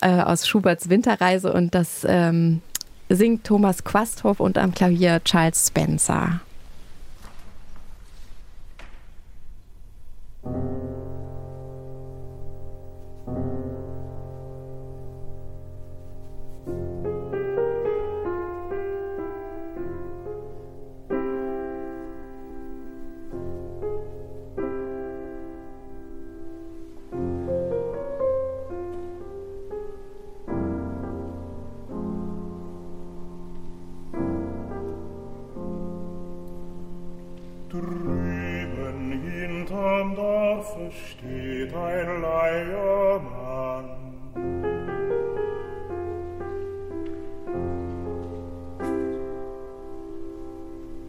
äh, aus Schuberts Winterreise. Und das ähm, singt Thomas Quasthoff und am Klavier Charles Spencer. Schwarzen steht ein Leiermann.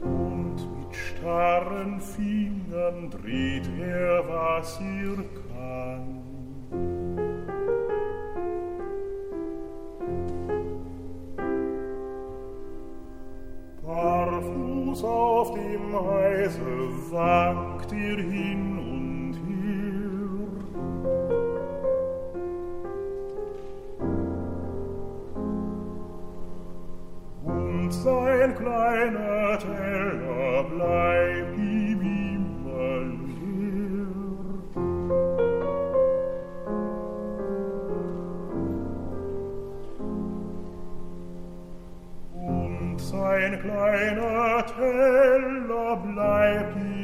Und mit starren Fingern dreht er, was ihr kann. Barfuß auf dem Eise wankt ihr hin sein kleiner Teller bleib ihm immer leer. Und sein kleiner Teller bleib ihm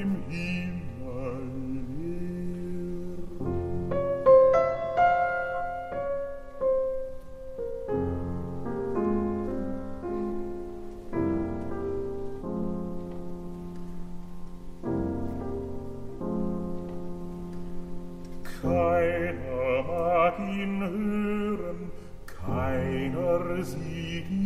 meinen